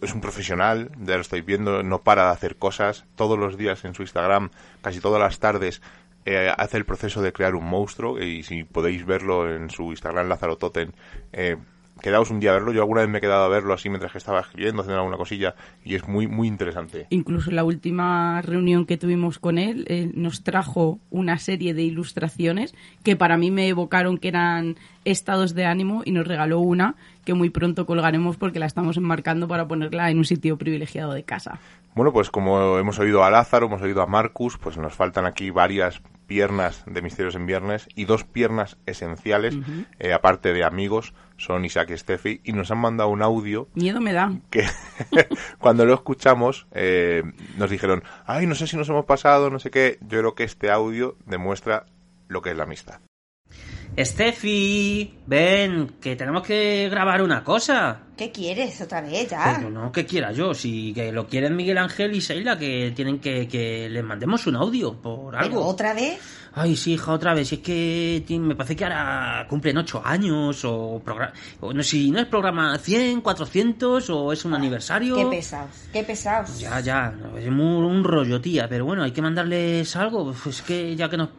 es un profesional, ya lo estáis viendo, no para de hacer cosas, todos los días en su Instagram, casi todas las tardes eh, hace el proceso de crear un monstruo y si podéis verlo en su Instagram Lázaro Totem, eh, quedaos un día a verlo. Yo alguna vez me he quedado a verlo así mientras que estaba escribiendo, haciendo alguna cosilla y es muy, muy interesante. Incluso la última reunión que tuvimos con él, nos trajo una serie de ilustraciones que para mí me evocaron que eran estados de ánimo y nos regaló una que muy pronto colgaremos porque la estamos enmarcando para ponerla en un sitio privilegiado de casa. Bueno, pues como hemos oído a Lázaro, hemos oído a Marcus, pues nos faltan aquí varias piernas de Misterios en Viernes y dos piernas esenciales, eh, aparte de amigos, son Isaac y Steffi, y nos han mandado un audio. Miedo me da. Que cuando lo escuchamos eh, nos dijeron, ay, no sé si nos hemos pasado, no sé qué. Yo creo que este audio demuestra lo que es la amistad. Steffi, ven, que tenemos que grabar una cosa. ¿Qué quieres otra vez ya? Pero no, que quiera yo, si que lo quieren Miguel Ángel y Seila, que tienen que que les mandemos un audio por algo. otra vez? Ay, sí, hija, otra vez. Si es que me parece que ahora cumplen ocho años o, o no si no es programa 100, 400 o es un aniversario. Qué pesados, qué pesados. Ya, ya, es un rollo, tía, pero bueno, hay que mandarles algo. Pues que ya que nos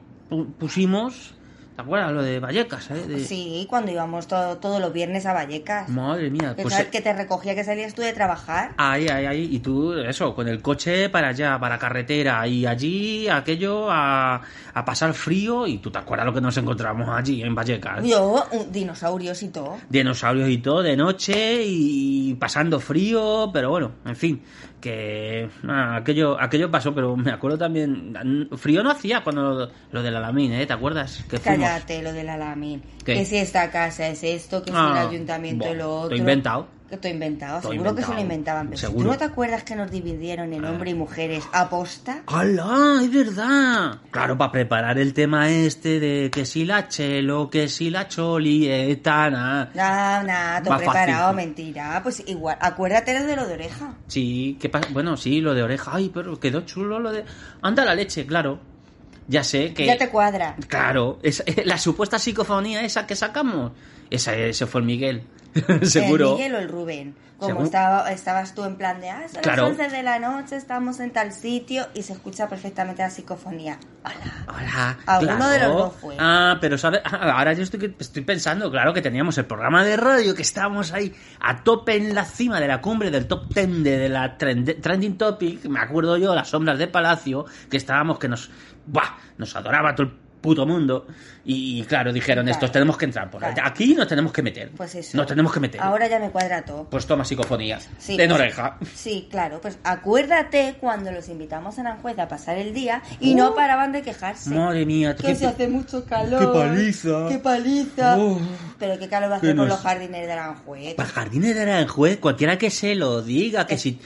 pusimos ¿Te acuerdas lo de Vallecas? Eh? Sí, cuando íbamos todo, todos los viernes a Vallecas. Madre mía. Pues, ¿Sabes que te recogía que salías tú de trabajar? Ahí, ahí, ahí. Y tú, eso, con el coche para allá, para carretera. Y allí, aquello, a, a pasar frío. Y tú te acuerdas lo que nos encontramos allí, en Vallecas. Yo, dinosaurios y todo. Dinosaurios y todo, de noche y pasando frío. Pero bueno, en fin que aquello aquello pasó, pero me acuerdo también, frío no hacía cuando lo, del Alamín, ¿eh? ¿Te acuerdas? Que Cállate, lo del Alamín. Que si esta casa es esto, que si el ah, ayuntamiento lo otro. he inventado. Que estoy inventado, seguro que se lo inventaban. Pero ¿Tú no te acuerdas que nos dividieron en hombre y mujeres aposta? ¡Hala! ¡Es verdad! Claro, para preparar el tema este de que si la chelo, que si la choli, etana. No, nada, todo preparado, mentira. Pues igual, acuérdate de lo de oreja. Sí, ¿qué pasa? Bueno, sí, lo de oreja. Ay, pero quedó chulo lo de. Anda la leche, claro. Ya sé que. Ya te cuadra. Claro, es, la supuesta psicofonía esa que sacamos. Esa, ese fue el Miguel. Seguro. El Miguel o el Rubén. Como estaba, estabas tú en plan de, ah, son las 11 de la noche, estamos en tal sitio y se escucha perfectamente la psicofonía. Hola. Hola. Alguno de los dos fue. Ah, pero ¿sabes? ahora yo estoy, estoy pensando, claro, que teníamos el programa de radio, que estábamos ahí a tope en la cima de la cumbre del top 10 de, la trending topic. Me acuerdo yo, las sombras de Palacio, que estábamos, que nos, ¡buah! nos adoraba todo el puto mundo. Y, claro, dijeron, estos tenemos que entrar por aquí, nos tenemos que meter. Pues eso. Nos tenemos que meter. Ahora ya me cuadra todo. Pues toma psicofonía. Sí, de pues, Sí, claro. Pues acuérdate cuando los invitamos a Aranjuez a pasar el día y no uh. paraban de quejarse. Madre mía, que se hace mucho calor. ¡Qué paliza! ¡Qué paliza! Pero qué calor va a hacer con los jardines de Aranjuez. Para jardines de Aranjuez, cualquiera que se lo diga, que si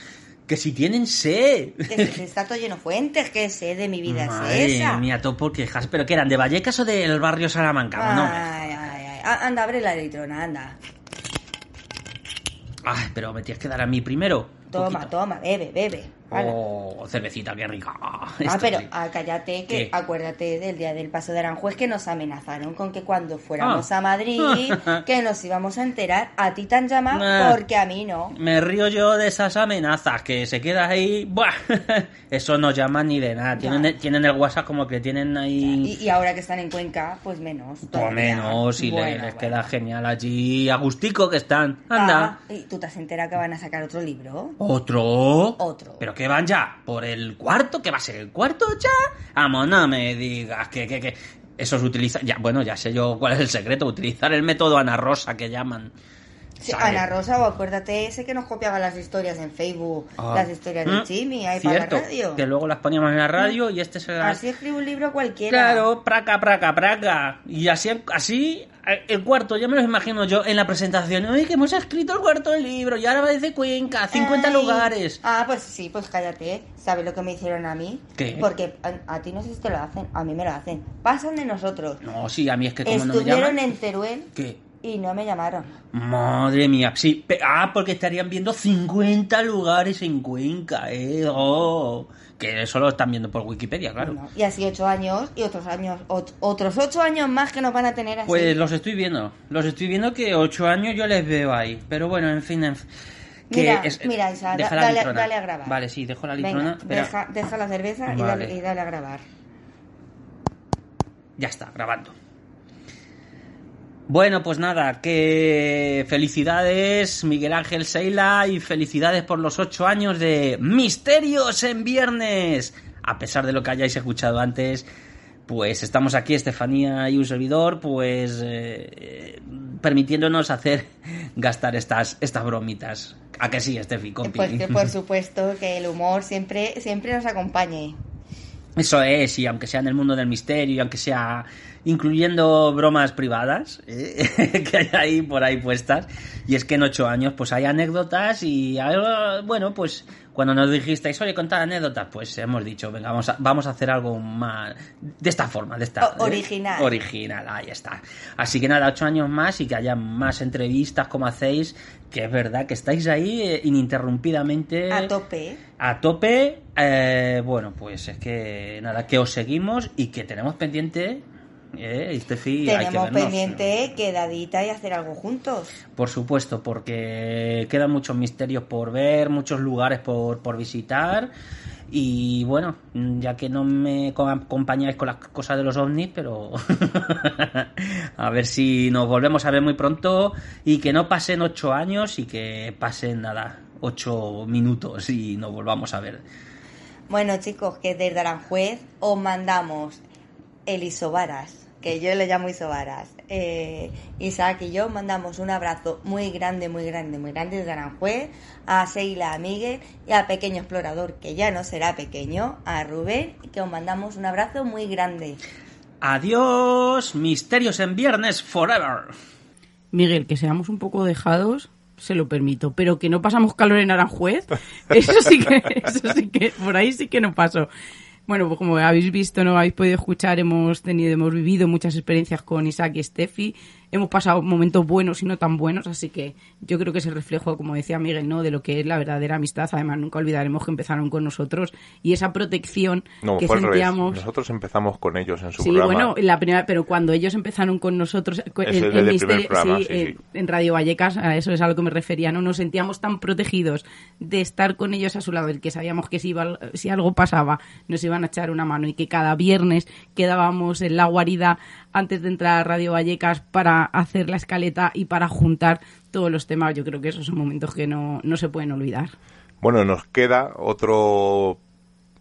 que si tienen sed. Que si está todo lleno de fuentes, que sed de mi vida es esa. mía, todo por quejas. ¿Pero que eran? ¿De Vallecas o del barrio Salamanca? no. Ay, ay, ay. Anda, abre la litrona, anda. Ay, pero me tienes que dar a mí primero. Toma, toma, bebe, bebe. Oh, cervecita, qué rica. Ah, pero ah, cállate, que acuérdate del día del paso de Aranjuez que nos amenazaron con que cuando fuéramos ah. a Madrid, que nos íbamos a enterar. A ti tan llamado porque a mí no. Me río yo de esas amenazas, que se queda ahí. Buah, eso no llaman ni de nada. Tienen, tienen el WhatsApp como que tienen ahí. Y, ahora que están en Cuenca, pues menos. Pues menos, y les, queda genial allí. Agustico que están. Anda. ¿Y tú te has enterado que van a sacar otro libro? ¿Otro? Otro. ¿Pero van ya? ¿Por el cuarto? ¿Que va a ser el cuarto ya? Vamos, no me digas que, que, que... Eso se utiliza... Ya, bueno, ya sé yo cuál es el secreto. Utilizar el método Ana Rosa que llaman. Ana Rosa, o acuérdate ese que nos copiaba las historias en Facebook, ah. las historias de ¿Mm? Jimmy, ahí para la radio. Que luego las poníamos en la radio y este se Así escribe un libro cualquiera. Claro, praca, praca, praca. Y así, así el cuarto, ya me lo imagino yo en la presentación. Oye, que hemos escrito el cuarto libro y ahora va desde Cuenca, 50 lugares. Ah, pues sí, pues cállate. ¿Sabes lo que me hicieron a mí? ¿Qué? Porque a, ti no sé si te lo hacen, a mí me lo hacen. Pasan de nosotros. No, sí, a mí es que como no me llaman... en Teruel. ¿Qué? Y no me llamaron. Madre mía, sí. Ah, porque estarían viendo 50 lugares en Cuenca, ¿eh? Oh, que eso lo están viendo por Wikipedia, claro. y así ocho años y otros años, otros ocho años más que nos van a tener así. Pues los estoy viendo. Los estoy viendo que ocho años yo les veo ahí. Pero bueno, en fin. que mira, mira Isa, dale, a grabar. Vale, sí, dejo la litrona. deja, deja, la cerveza y, dale, y dale a grabar. Ya está, grabando. Bueno, pues nada, que felicidades Miguel Ángel Seila y felicidades por los ocho años de Misterios en Viernes. A pesar de lo que hayáis escuchado antes, pues estamos aquí, Estefanía y un servidor, pues eh, permitiéndonos hacer gastar estas, estas bromitas. ¿A que sí, Estefi, compi? Pues que por supuesto que el humor siempre, siempre nos acompañe. Eso es, y aunque sea en el mundo del misterio, y aunque sea incluyendo bromas privadas eh, que hay ahí por ahí puestas. Y es que en ocho años pues hay anécdotas y bueno, pues cuando nos dijisteis, oye, contar anécdotas, pues hemos dicho, venga, vamos a, vamos a hacer algo más de esta forma, de esta... original. original, ahí está. Así que nada, ocho años más y que haya más entrevistas como hacéis, que es verdad que estáis ahí eh, ininterrumpidamente... A tope. A tope. Eh, bueno, pues es que nada, que os seguimos y que tenemos pendiente eh, Tenemos pendiente quedadita y hacer algo juntos. Por supuesto, porque quedan muchos misterios por ver, muchos lugares por, por visitar. Y bueno, ya que no me acompañáis con las cosas de los ovnis, pero a ver si nos volvemos a ver muy pronto y que no pasen ocho años y que pasen nada, ocho minutos y nos volvamos a ver. Bueno chicos, que desde Aranjuez os mandamos el Isobaras que yo le llamo Isobaras. Eh, Isaac y yo mandamos un abrazo muy grande, muy grande, muy grande desde Aranjuez, a Seila, a Miguel y a Pequeño Explorador, que ya no será pequeño, a Rubén, que os mandamos un abrazo muy grande. Adiós, misterios en viernes forever. Miguel, que seamos un poco dejados, se lo permito, pero que no pasamos calor en Aranjuez, eso sí que, eso sí que, por ahí sí que no paso. Bueno, pues como habéis visto, no habéis podido escuchar, hemos tenido, hemos vivido muchas experiencias con Isaac y Steffi. Hemos pasado momentos buenos y no tan buenos, así que yo creo que es el reflejo, como decía Miguel, ¿no? de lo que es la verdadera amistad. Además, nunca olvidaremos que empezaron con nosotros y esa protección No, que sentíamos. Nosotros empezamos con ellos en su Sí, programa. bueno, la primera, pero cuando ellos empezaron con nosotros Misterio- programa, sí, sí, eh, en Radio Vallecas, a eso es a lo que me refería, no nos sentíamos tan protegidos de estar con ellos a su lado, el que sabíamos que si, iba- si algo pasaba nos iban a echar una mano y que cada viernes quedábamos en la guarida antes de entrar a Radio Vallecas para hacer la escaleta y para juntar todos los temas. Yo creo que esos son momentos que no, no se pueden olvidar. Bueno, nos queda otro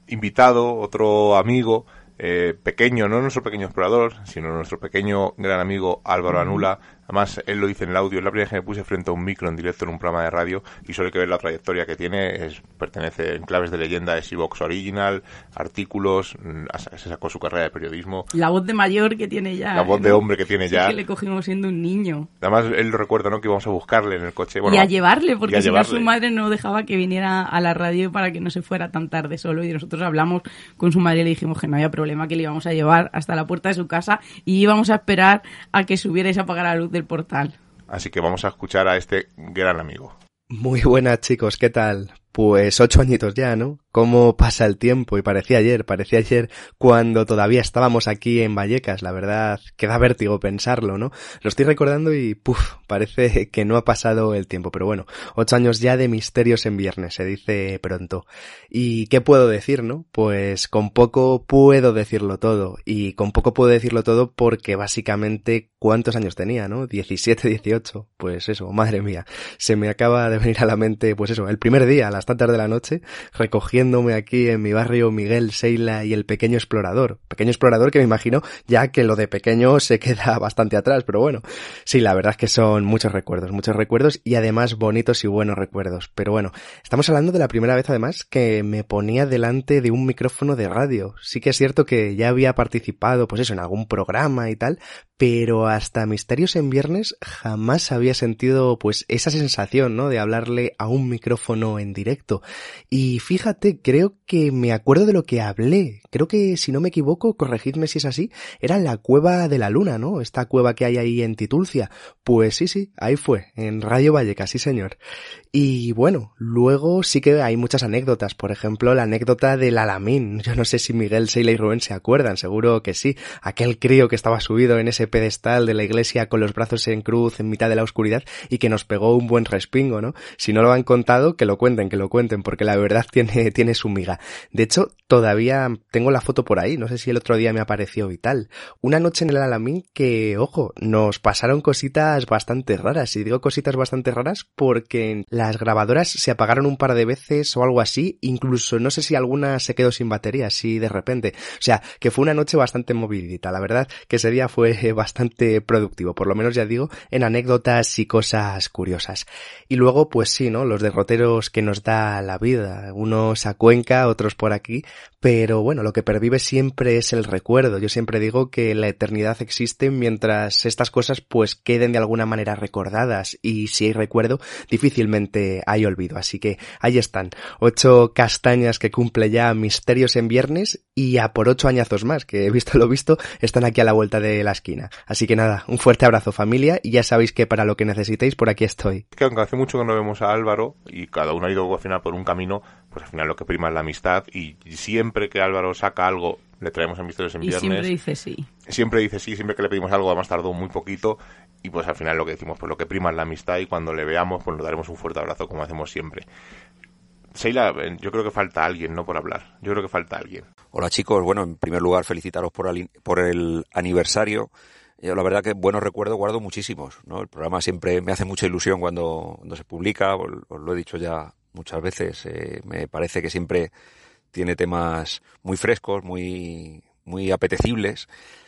invitado, otro amigo, eh, pequeño, no nuestro pequeño explorador, sino nuestro pequeño gran amigo Álvaro Anula. Además, él lo dice en el audio, es la primera vez que me puse frente a un micro en directo en un programa de radio y solo hay que ver la trayectoria que tiene, es, pertenece en claves de leyenda de Evox Original, artículos, mm, se sacó su carrera de periodismo, La voz de mayor que tiene ya. la voz ¿eh? de hombre que tiene Sí, ya. que le cogimos siendo un niño. Además, él lo recuerda, ¿no? Que íbamos a buscarle en el coche. Bueno, y a llevarle, porque a si no llevarle. su madre no dejaba que viniera a la radio para que no se fuera tan tarde solo. Y nosotros hablamos con su madre y le dijimos que no había problema, que le íbamos a llevar hasta la puerta de su casa y íbamos a esperar a que subiera y se apagara la luz del portal. Así que vamos a escuchar a este gran amigo. Muy buenas chicos, ¿qué tal? Pues ocho añitos ya, ¿no? Cómo pasa el tiempo y parecía ayer, parecía ayer cuando todavía estábamos aquí en Vallecas, la verdad, que da vértigo pensarlo, ¿no? Lo estoy recordando y, puf, parece que no ha pasado el tiempo, pero bueno, ocho años ya de misterios en viernes, se dice pronto. ¿Y qué puedo decir, no? Pues con poco puedo decirlo todo, y con poco puedo decirlo todo porque básicamente, ¿cuántos años tenía, no? 17, 18, pues eso, madre mía, se me acaba de venir a la mente, pues eso, el primer día, a las tantas de la noche, aquí en mi barrio Miguel, Seila y el pequeño explorador. Pequeño explorador que me imagino ya que lo de pequeño se queda bastante atrás, pero bueno, sí, la verdad es que son muchos recuerdos, muchos recuerdos y además bonitos y buenos recuerdos. Pero bueno, estamos hablando de la primera vez además que me ponía delante de un micrófono de radio. Sí que es cierto que ya había participado, pues eso, en algún programa y tal, pero hasta Misterios en Viernes jamás había sentido pues esa sensación, ¿no? De hablarle a un micrófono en directo. Y fíjate, creo que me acuerdo de lo que hablé. Creo que, si no me equivoco, corregidme si es así, era la Cueva de la Luna, ¿no? Esta cueva que hay ahí en Titulcia. Pues sí, sí, ahí fue, en Radio Vallecas, sí señor. Y bueno, luego sí que hay muchas anécdotas. Por ejemplo, la anécdota del Alamín. Yo no sé si Miguel, Seila y Rubén se acuerdan, seguro que sí. Aquel crío que estaba subido en ese pedestal de la iglesia con los brazos en cruz en mitad de la oscuridad y que nos pegó un buen respingo, ¿no? Si no lo han contado, que lo cuenten, que lo cuenten, porque la verdad tiene, tiene su miga. De hecho, todavía tengo la foto por ahí, no sé si el otro día me apareció y tal. Una noche en el Alamín que, ojo, nos pasaron cositas bastante raras. Y digo cositas bastante raras porque las grabadoras se apagaron un par de veces o algo así, incluso no sé si alguna se quedó sin batería, así de repente. O sea, que fue una noche bastante movidita, la verdad que ese día fue bastante productivo, por lo menos ya digo, en anécdotas y cosas curiosas. Y luego, pues sí, ¿no? Los derroteros que nos da la vida, unos Cuenca, otros por aquí, pero bueno, lo que pervive siempre es el recuerdo. Yo siempre digo que la eternidad existe mientras estas cosas pues queden de alguna manera recordadas y si hay recuerdo, difícilmente hay olvido. Así que ahí están, ocho castañas que cumple ya Misterios en Viernes y a por ocho añazos más, que he visto lo visto, están aquí a la vuelta de la esquina. Así que nada, un fuerte abrazo familia y ya sabéis que para lo que necesitéis por aquí estoy. que aunque hace mucho que no vemos a Álvaro y cada uno ha ido al final por un camino, pues al final lo que prima es la amistad y siempre que Álvaro saca algo le traemos a Misterios en Y Viernes. siempre dice sí. Siempre dice sí, siempre que le pedimos algo, además tardó muy poquito y pues al final lo que decimos, pues lo que prima es la amistad y cuando le veamos pues le daremos un fuerte abrazo como hacemos siempre. Seila, yo creo que falta alguien, no por hablar. Yo creo que falta alguien. Hola chicos, bueno, en primer lugar felicitaros por, el- por el aniversario. Yo la verdad que buenos recuerdos guardo muchísimos, ¿no? El programa siempre me hace mucha ilusión cuando, cuando se publica, os, os lo he dicho ya muchas veces, eh, me parece que siempre tiene temas muy frescos, muy, muy apetecibles,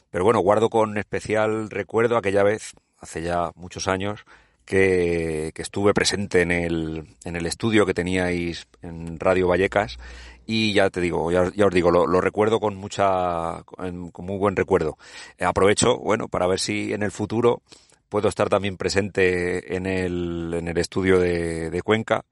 pero bueno, guardo con especial recuerdo aquella vez, hace ya muchos años, que, que estuve presente en el, en el estudio que teníais en Radio Vallecas y ya te digo, ya, ya os digo, lo, recuerdo con mucha, con, muy buen recuerdo. Aprovecho, bueno, para ver si en el futuro puedo estar también presente en el, en el estudio de Cuenca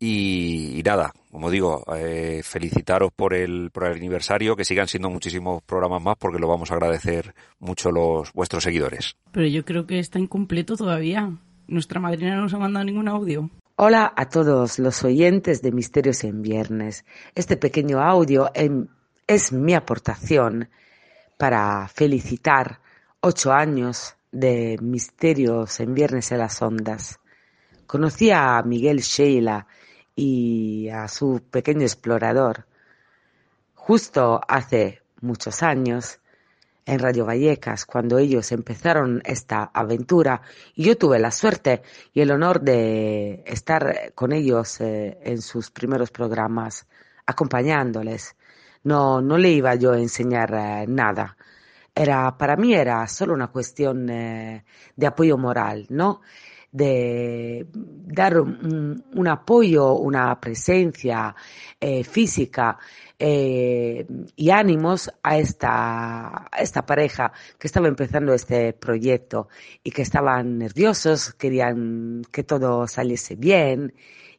Y, nada, como digo, eh, felicitaros por el, por el aniversario, que sigan siendo muchísimos programas más porque lo vamos a agradecer mucho los vuestros seguidores. Pero yo creo que está incompleto todavía. Nuestra madrina no nos ha mandado ningún audio. Hola a todos los oyentes de Misterios en Viernes. Este pequeño audio em, es mi aportación para felicitar ocho años de Misterios en Viernes en las Ondas. Conocí a Miguel Sheila y a su pequeño explorador justo hace muchos años en Radio Vallecas cuando ellos empezaron esta aventura yo tuve la suerte y el honor de estar con ellos eh, en sus primeros programas acompañándoles. No, no le iba yo a enseñar eh, nada. Era, para mí era solo una cuestión eh, de apoyo moral, ¿no? De dar un, apoyo, una presencia física eh, y ánimos a esta, esta pareja que estaba empezando este proyecto y que estaban nerviosos, querían que todo saliese bien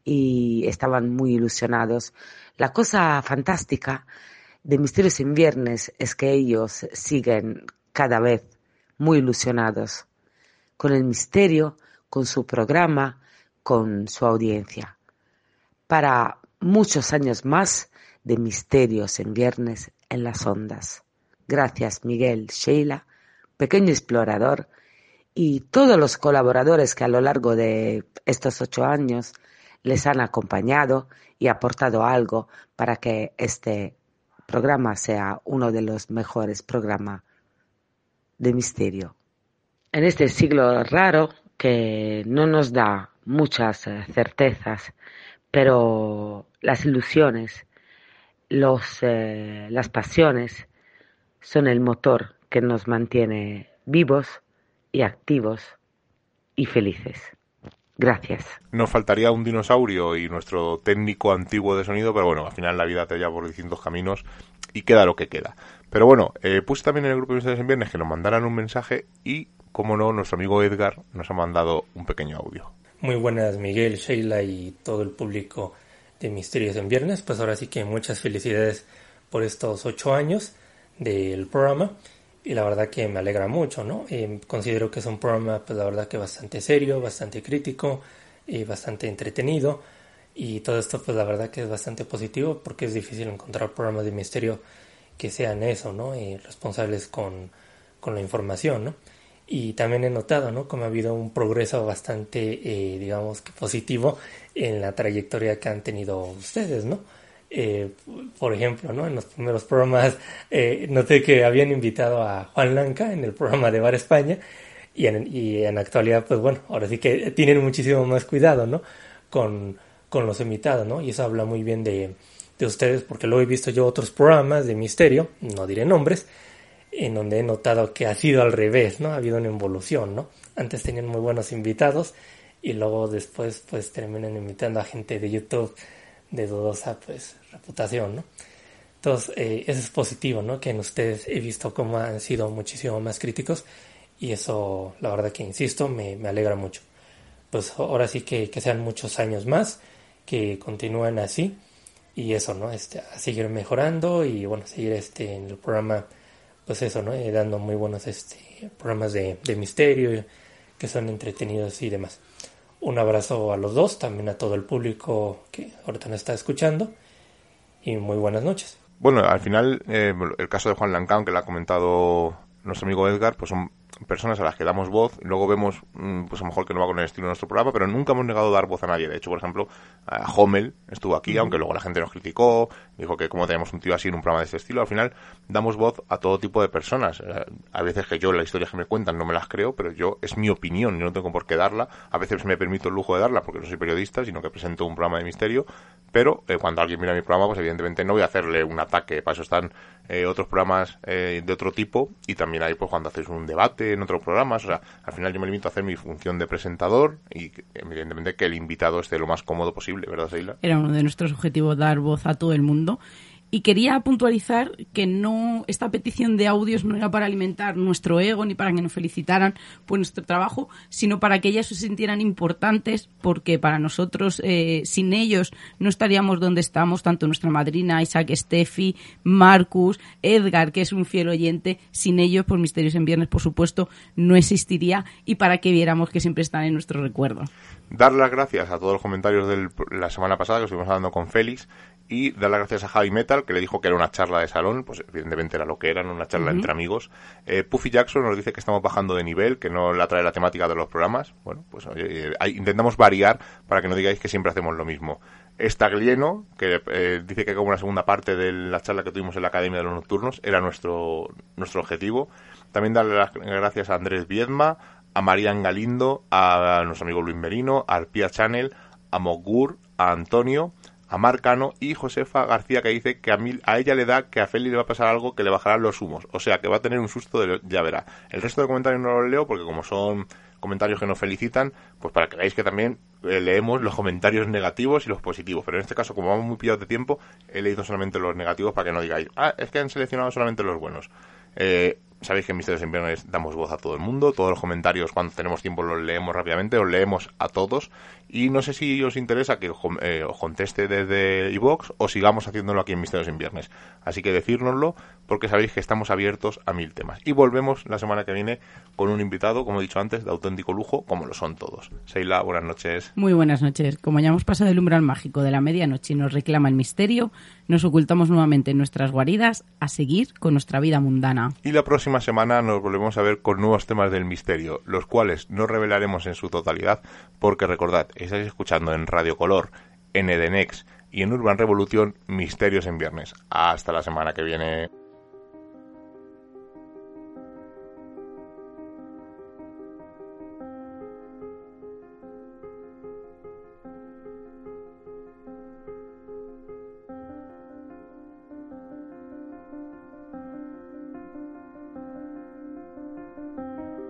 y estaban muy ilusionados. La cosa fantástica de Misterios en Viernes es que ellos siguen cada vez muy ilusionados con el misterio, con su programa, con su audiencia. Para muchos años más de misterios en viernes en las ondas. Gracias Miguel, Sheila, pequeño explorador y todos los colaboradores que a lo largo de estos ocho años les han acompañado y aportado algo para que este programa sea uno de los mejores programas de misterio. En este siglo raro que no nos da muchas eh, certezas, pero las ilusiones los, eh, las pasiones son el motor que nos mantiene vivos y activos y felices. Gracias. Nos faltaría un dinosaurio y nuestro técnico antiguo de sonido, pero bueno, al final la vida te lleva por distintos caminos y queda lo que queda. Pero bueno, eh, puse también en el grupo de ustedes en viernes que nos mandaran un mensaje y, como no, nuestro amigo Edgar nos ha mandado un pequeño audio. Muy buenas, Miguel, Sheila y todo el público de Misterios en Viernes. Pues ahora sí que muchas felicidades por estos ocho años del programa y la verdad que me alegra mucho, ¿no? Eh, considero que es un programa, pues la verdad que bastante serio, bastante crítico y bastante entretenido y todo esto, pues la verdad que es bastante positivo porque es difícil encontrar programas de misterio que sean eso, ¿no? Y responsables con, con la información, ¿no? Y también he notado, ¿no? Como ha habido un progreso bastante, eh, digamos positivo en la trayectoria que han tenido ustedes, ¿no? Eh, por ejemplo, ¿no? En los primeros programas eh, noté que habían invitado a Juan Lanca en el programa de Bar España y en, y en actualidad, pues bueno, ahora sí que tienen muchísimo más cuidado, ¿no? Con, con los invitados, ¿no? Y eso habla muy bien de, de ustedes porque luego he visto yo otros programas de misterio, no diré nombres, en donde he notado que ha sido al revés, ¿no? Ha habido una evolución, ¿no? Antes tenían muy buenos invitados y luego después pues terminan invitando a gente de YouTube de dudosa pues reputación, ¿no? Entonces, eh, eso es positivo, ¿no? Que en ustedes he visto cómo han sido muchísimo más críticos y eso, la verdad que insisto, me, me alegra mucho. Pues ahora sí que, que sean muchos años más, que continúen así y eso, ¿no? Este, a seguir mejorando y bueno, seguir este en el programa pues eso, ¿no? Eh, dando muy buenos este, programas de, de misterio que son entretenidos y demás. Un abrazo a los dos, también a todo el público que ahorita nos está escuchando y muy buenas noches. Bueno, al final, eh, el caso de Juan Lancán, que le ha comentado nuestro amigo Edgar, pues son personas a las que damos voz, luego vemos, mm, pues a lo mejor que no va con el estilo de nuestro programa, pero nunca hemos negado dar voz a nadie. De hecho, por ejemplo, a Hommel estuvo aquí, aunque luego la gente nos criticó, dijo que como tenemos un tío así en un programa de este estilo, al final damos voz a todo tipo de personas. Eh, a veces que yo las historias que me cuentan no me las creo, pero yo es mi opinión, yo no tengo por qué darla. A veces me permito el lujo de darla porque no soy periodista, sino que presento un programa de misterio, pero eh, cuando alguien mira mi programa, pues evidentemente no voy a hacerle un ataque, para eso están eh, otros programas de otro tipo y también hay pues cuando haces un debate en otros programas, o sea, al final yo me limito a hacer mi función de presentador y evidentemente que el invitado esté lo más cómodo posible, ¿verdad, Seila? Era uno de nuestros objetivos dar voz a todo el mundo Y quería puntualizar que no esta petición de audios no era para alimentar nuestro ego ni para que nos felicitaran por nuestro trabajo, sino para que ellas se sintieran importantes, porque para nosotros, eh, sin ellos, no estaríamos donde estamos, tanto nuestra madrina, Isaac, Steffi, Marcus, Edgar, que es un fiel oyente, sin ellos, por Misterios en Viernes, por supuesto, no existiría y para que viéramos que siempre están en nuestro recuerdo. Dar las gracias a todos los comentarios de la semana pasada que estuvimos hablando con Félix y dar las gracias a Javi Metal, que le dijo que era una charla de salón, pues evidentemente era lo que era, una charla entre amigos. Eh, Puffy Jackson nos dice que estamos bajando de nivel, que no la trae la temática de los programas. Bueno, pues eh, intentamos variar para que no digáis que siempre hacemos lo mismo. Estaglieno, que eh, dice que como una segunda parte de la charla que tuvimos en la Academia de los Nocturnos, era nuestro, nuestro objetivo. También darle las gracias a Andrés Viedma, a Marian Galindo, a nuestro amigo Luis Merino, a Arpia Channel, a Mogur, a Antonio, a Marcano y Josefa García que dice que a, mí, a ella le da que a Feli le va a pasar algo que le bajará los humos. O sea, que va a tener un susto, de, ya verá. El resto de comentarios no los leo porque como son comentarios que nos felicitan, pues para que veáis que también eh, leemos los comentarios negativos y los positivos. Pero en este caso, como vamos muy pillados de tiempo, he leído solamente los negativos para que no digáis, ah, es que han seleccionado solamente los buenos. Eh, Sabéis que en Misterios en Viernes damos voz a todo el mundo. Todos los comentarios, cuando tenemos tiempo, los leemos rápidamente. Los leemos a todos. Y no sé si os interesa que eh, os conteste desde iVox o sigamos haciéndolo aquí en Misterios en Viernes. Así que decírnoslo porque sabéis que estamos abiertos a mil temas. Y volvemos la semana que viene con un invitado, como he dicho antes, de auténtico lujo, como lo son todos. Seila, buenas noches. Muy buenas noches. Como ya hemos pasado el umbral mágico de la medianoche y nos reclama el misterio, nos ocultamos nuevamente en nuestras guaridas a seguir con nuestra vida mundana. Y la próxima semana nos volvemos a ver con nuevos temas del misterio, los cuales no revelaremos en su totalidad, porque recordad, estáis escuchando en Radio Color, en Edenex y en Urban Revolución Misterios en Viernes. Hasta la semana que viene.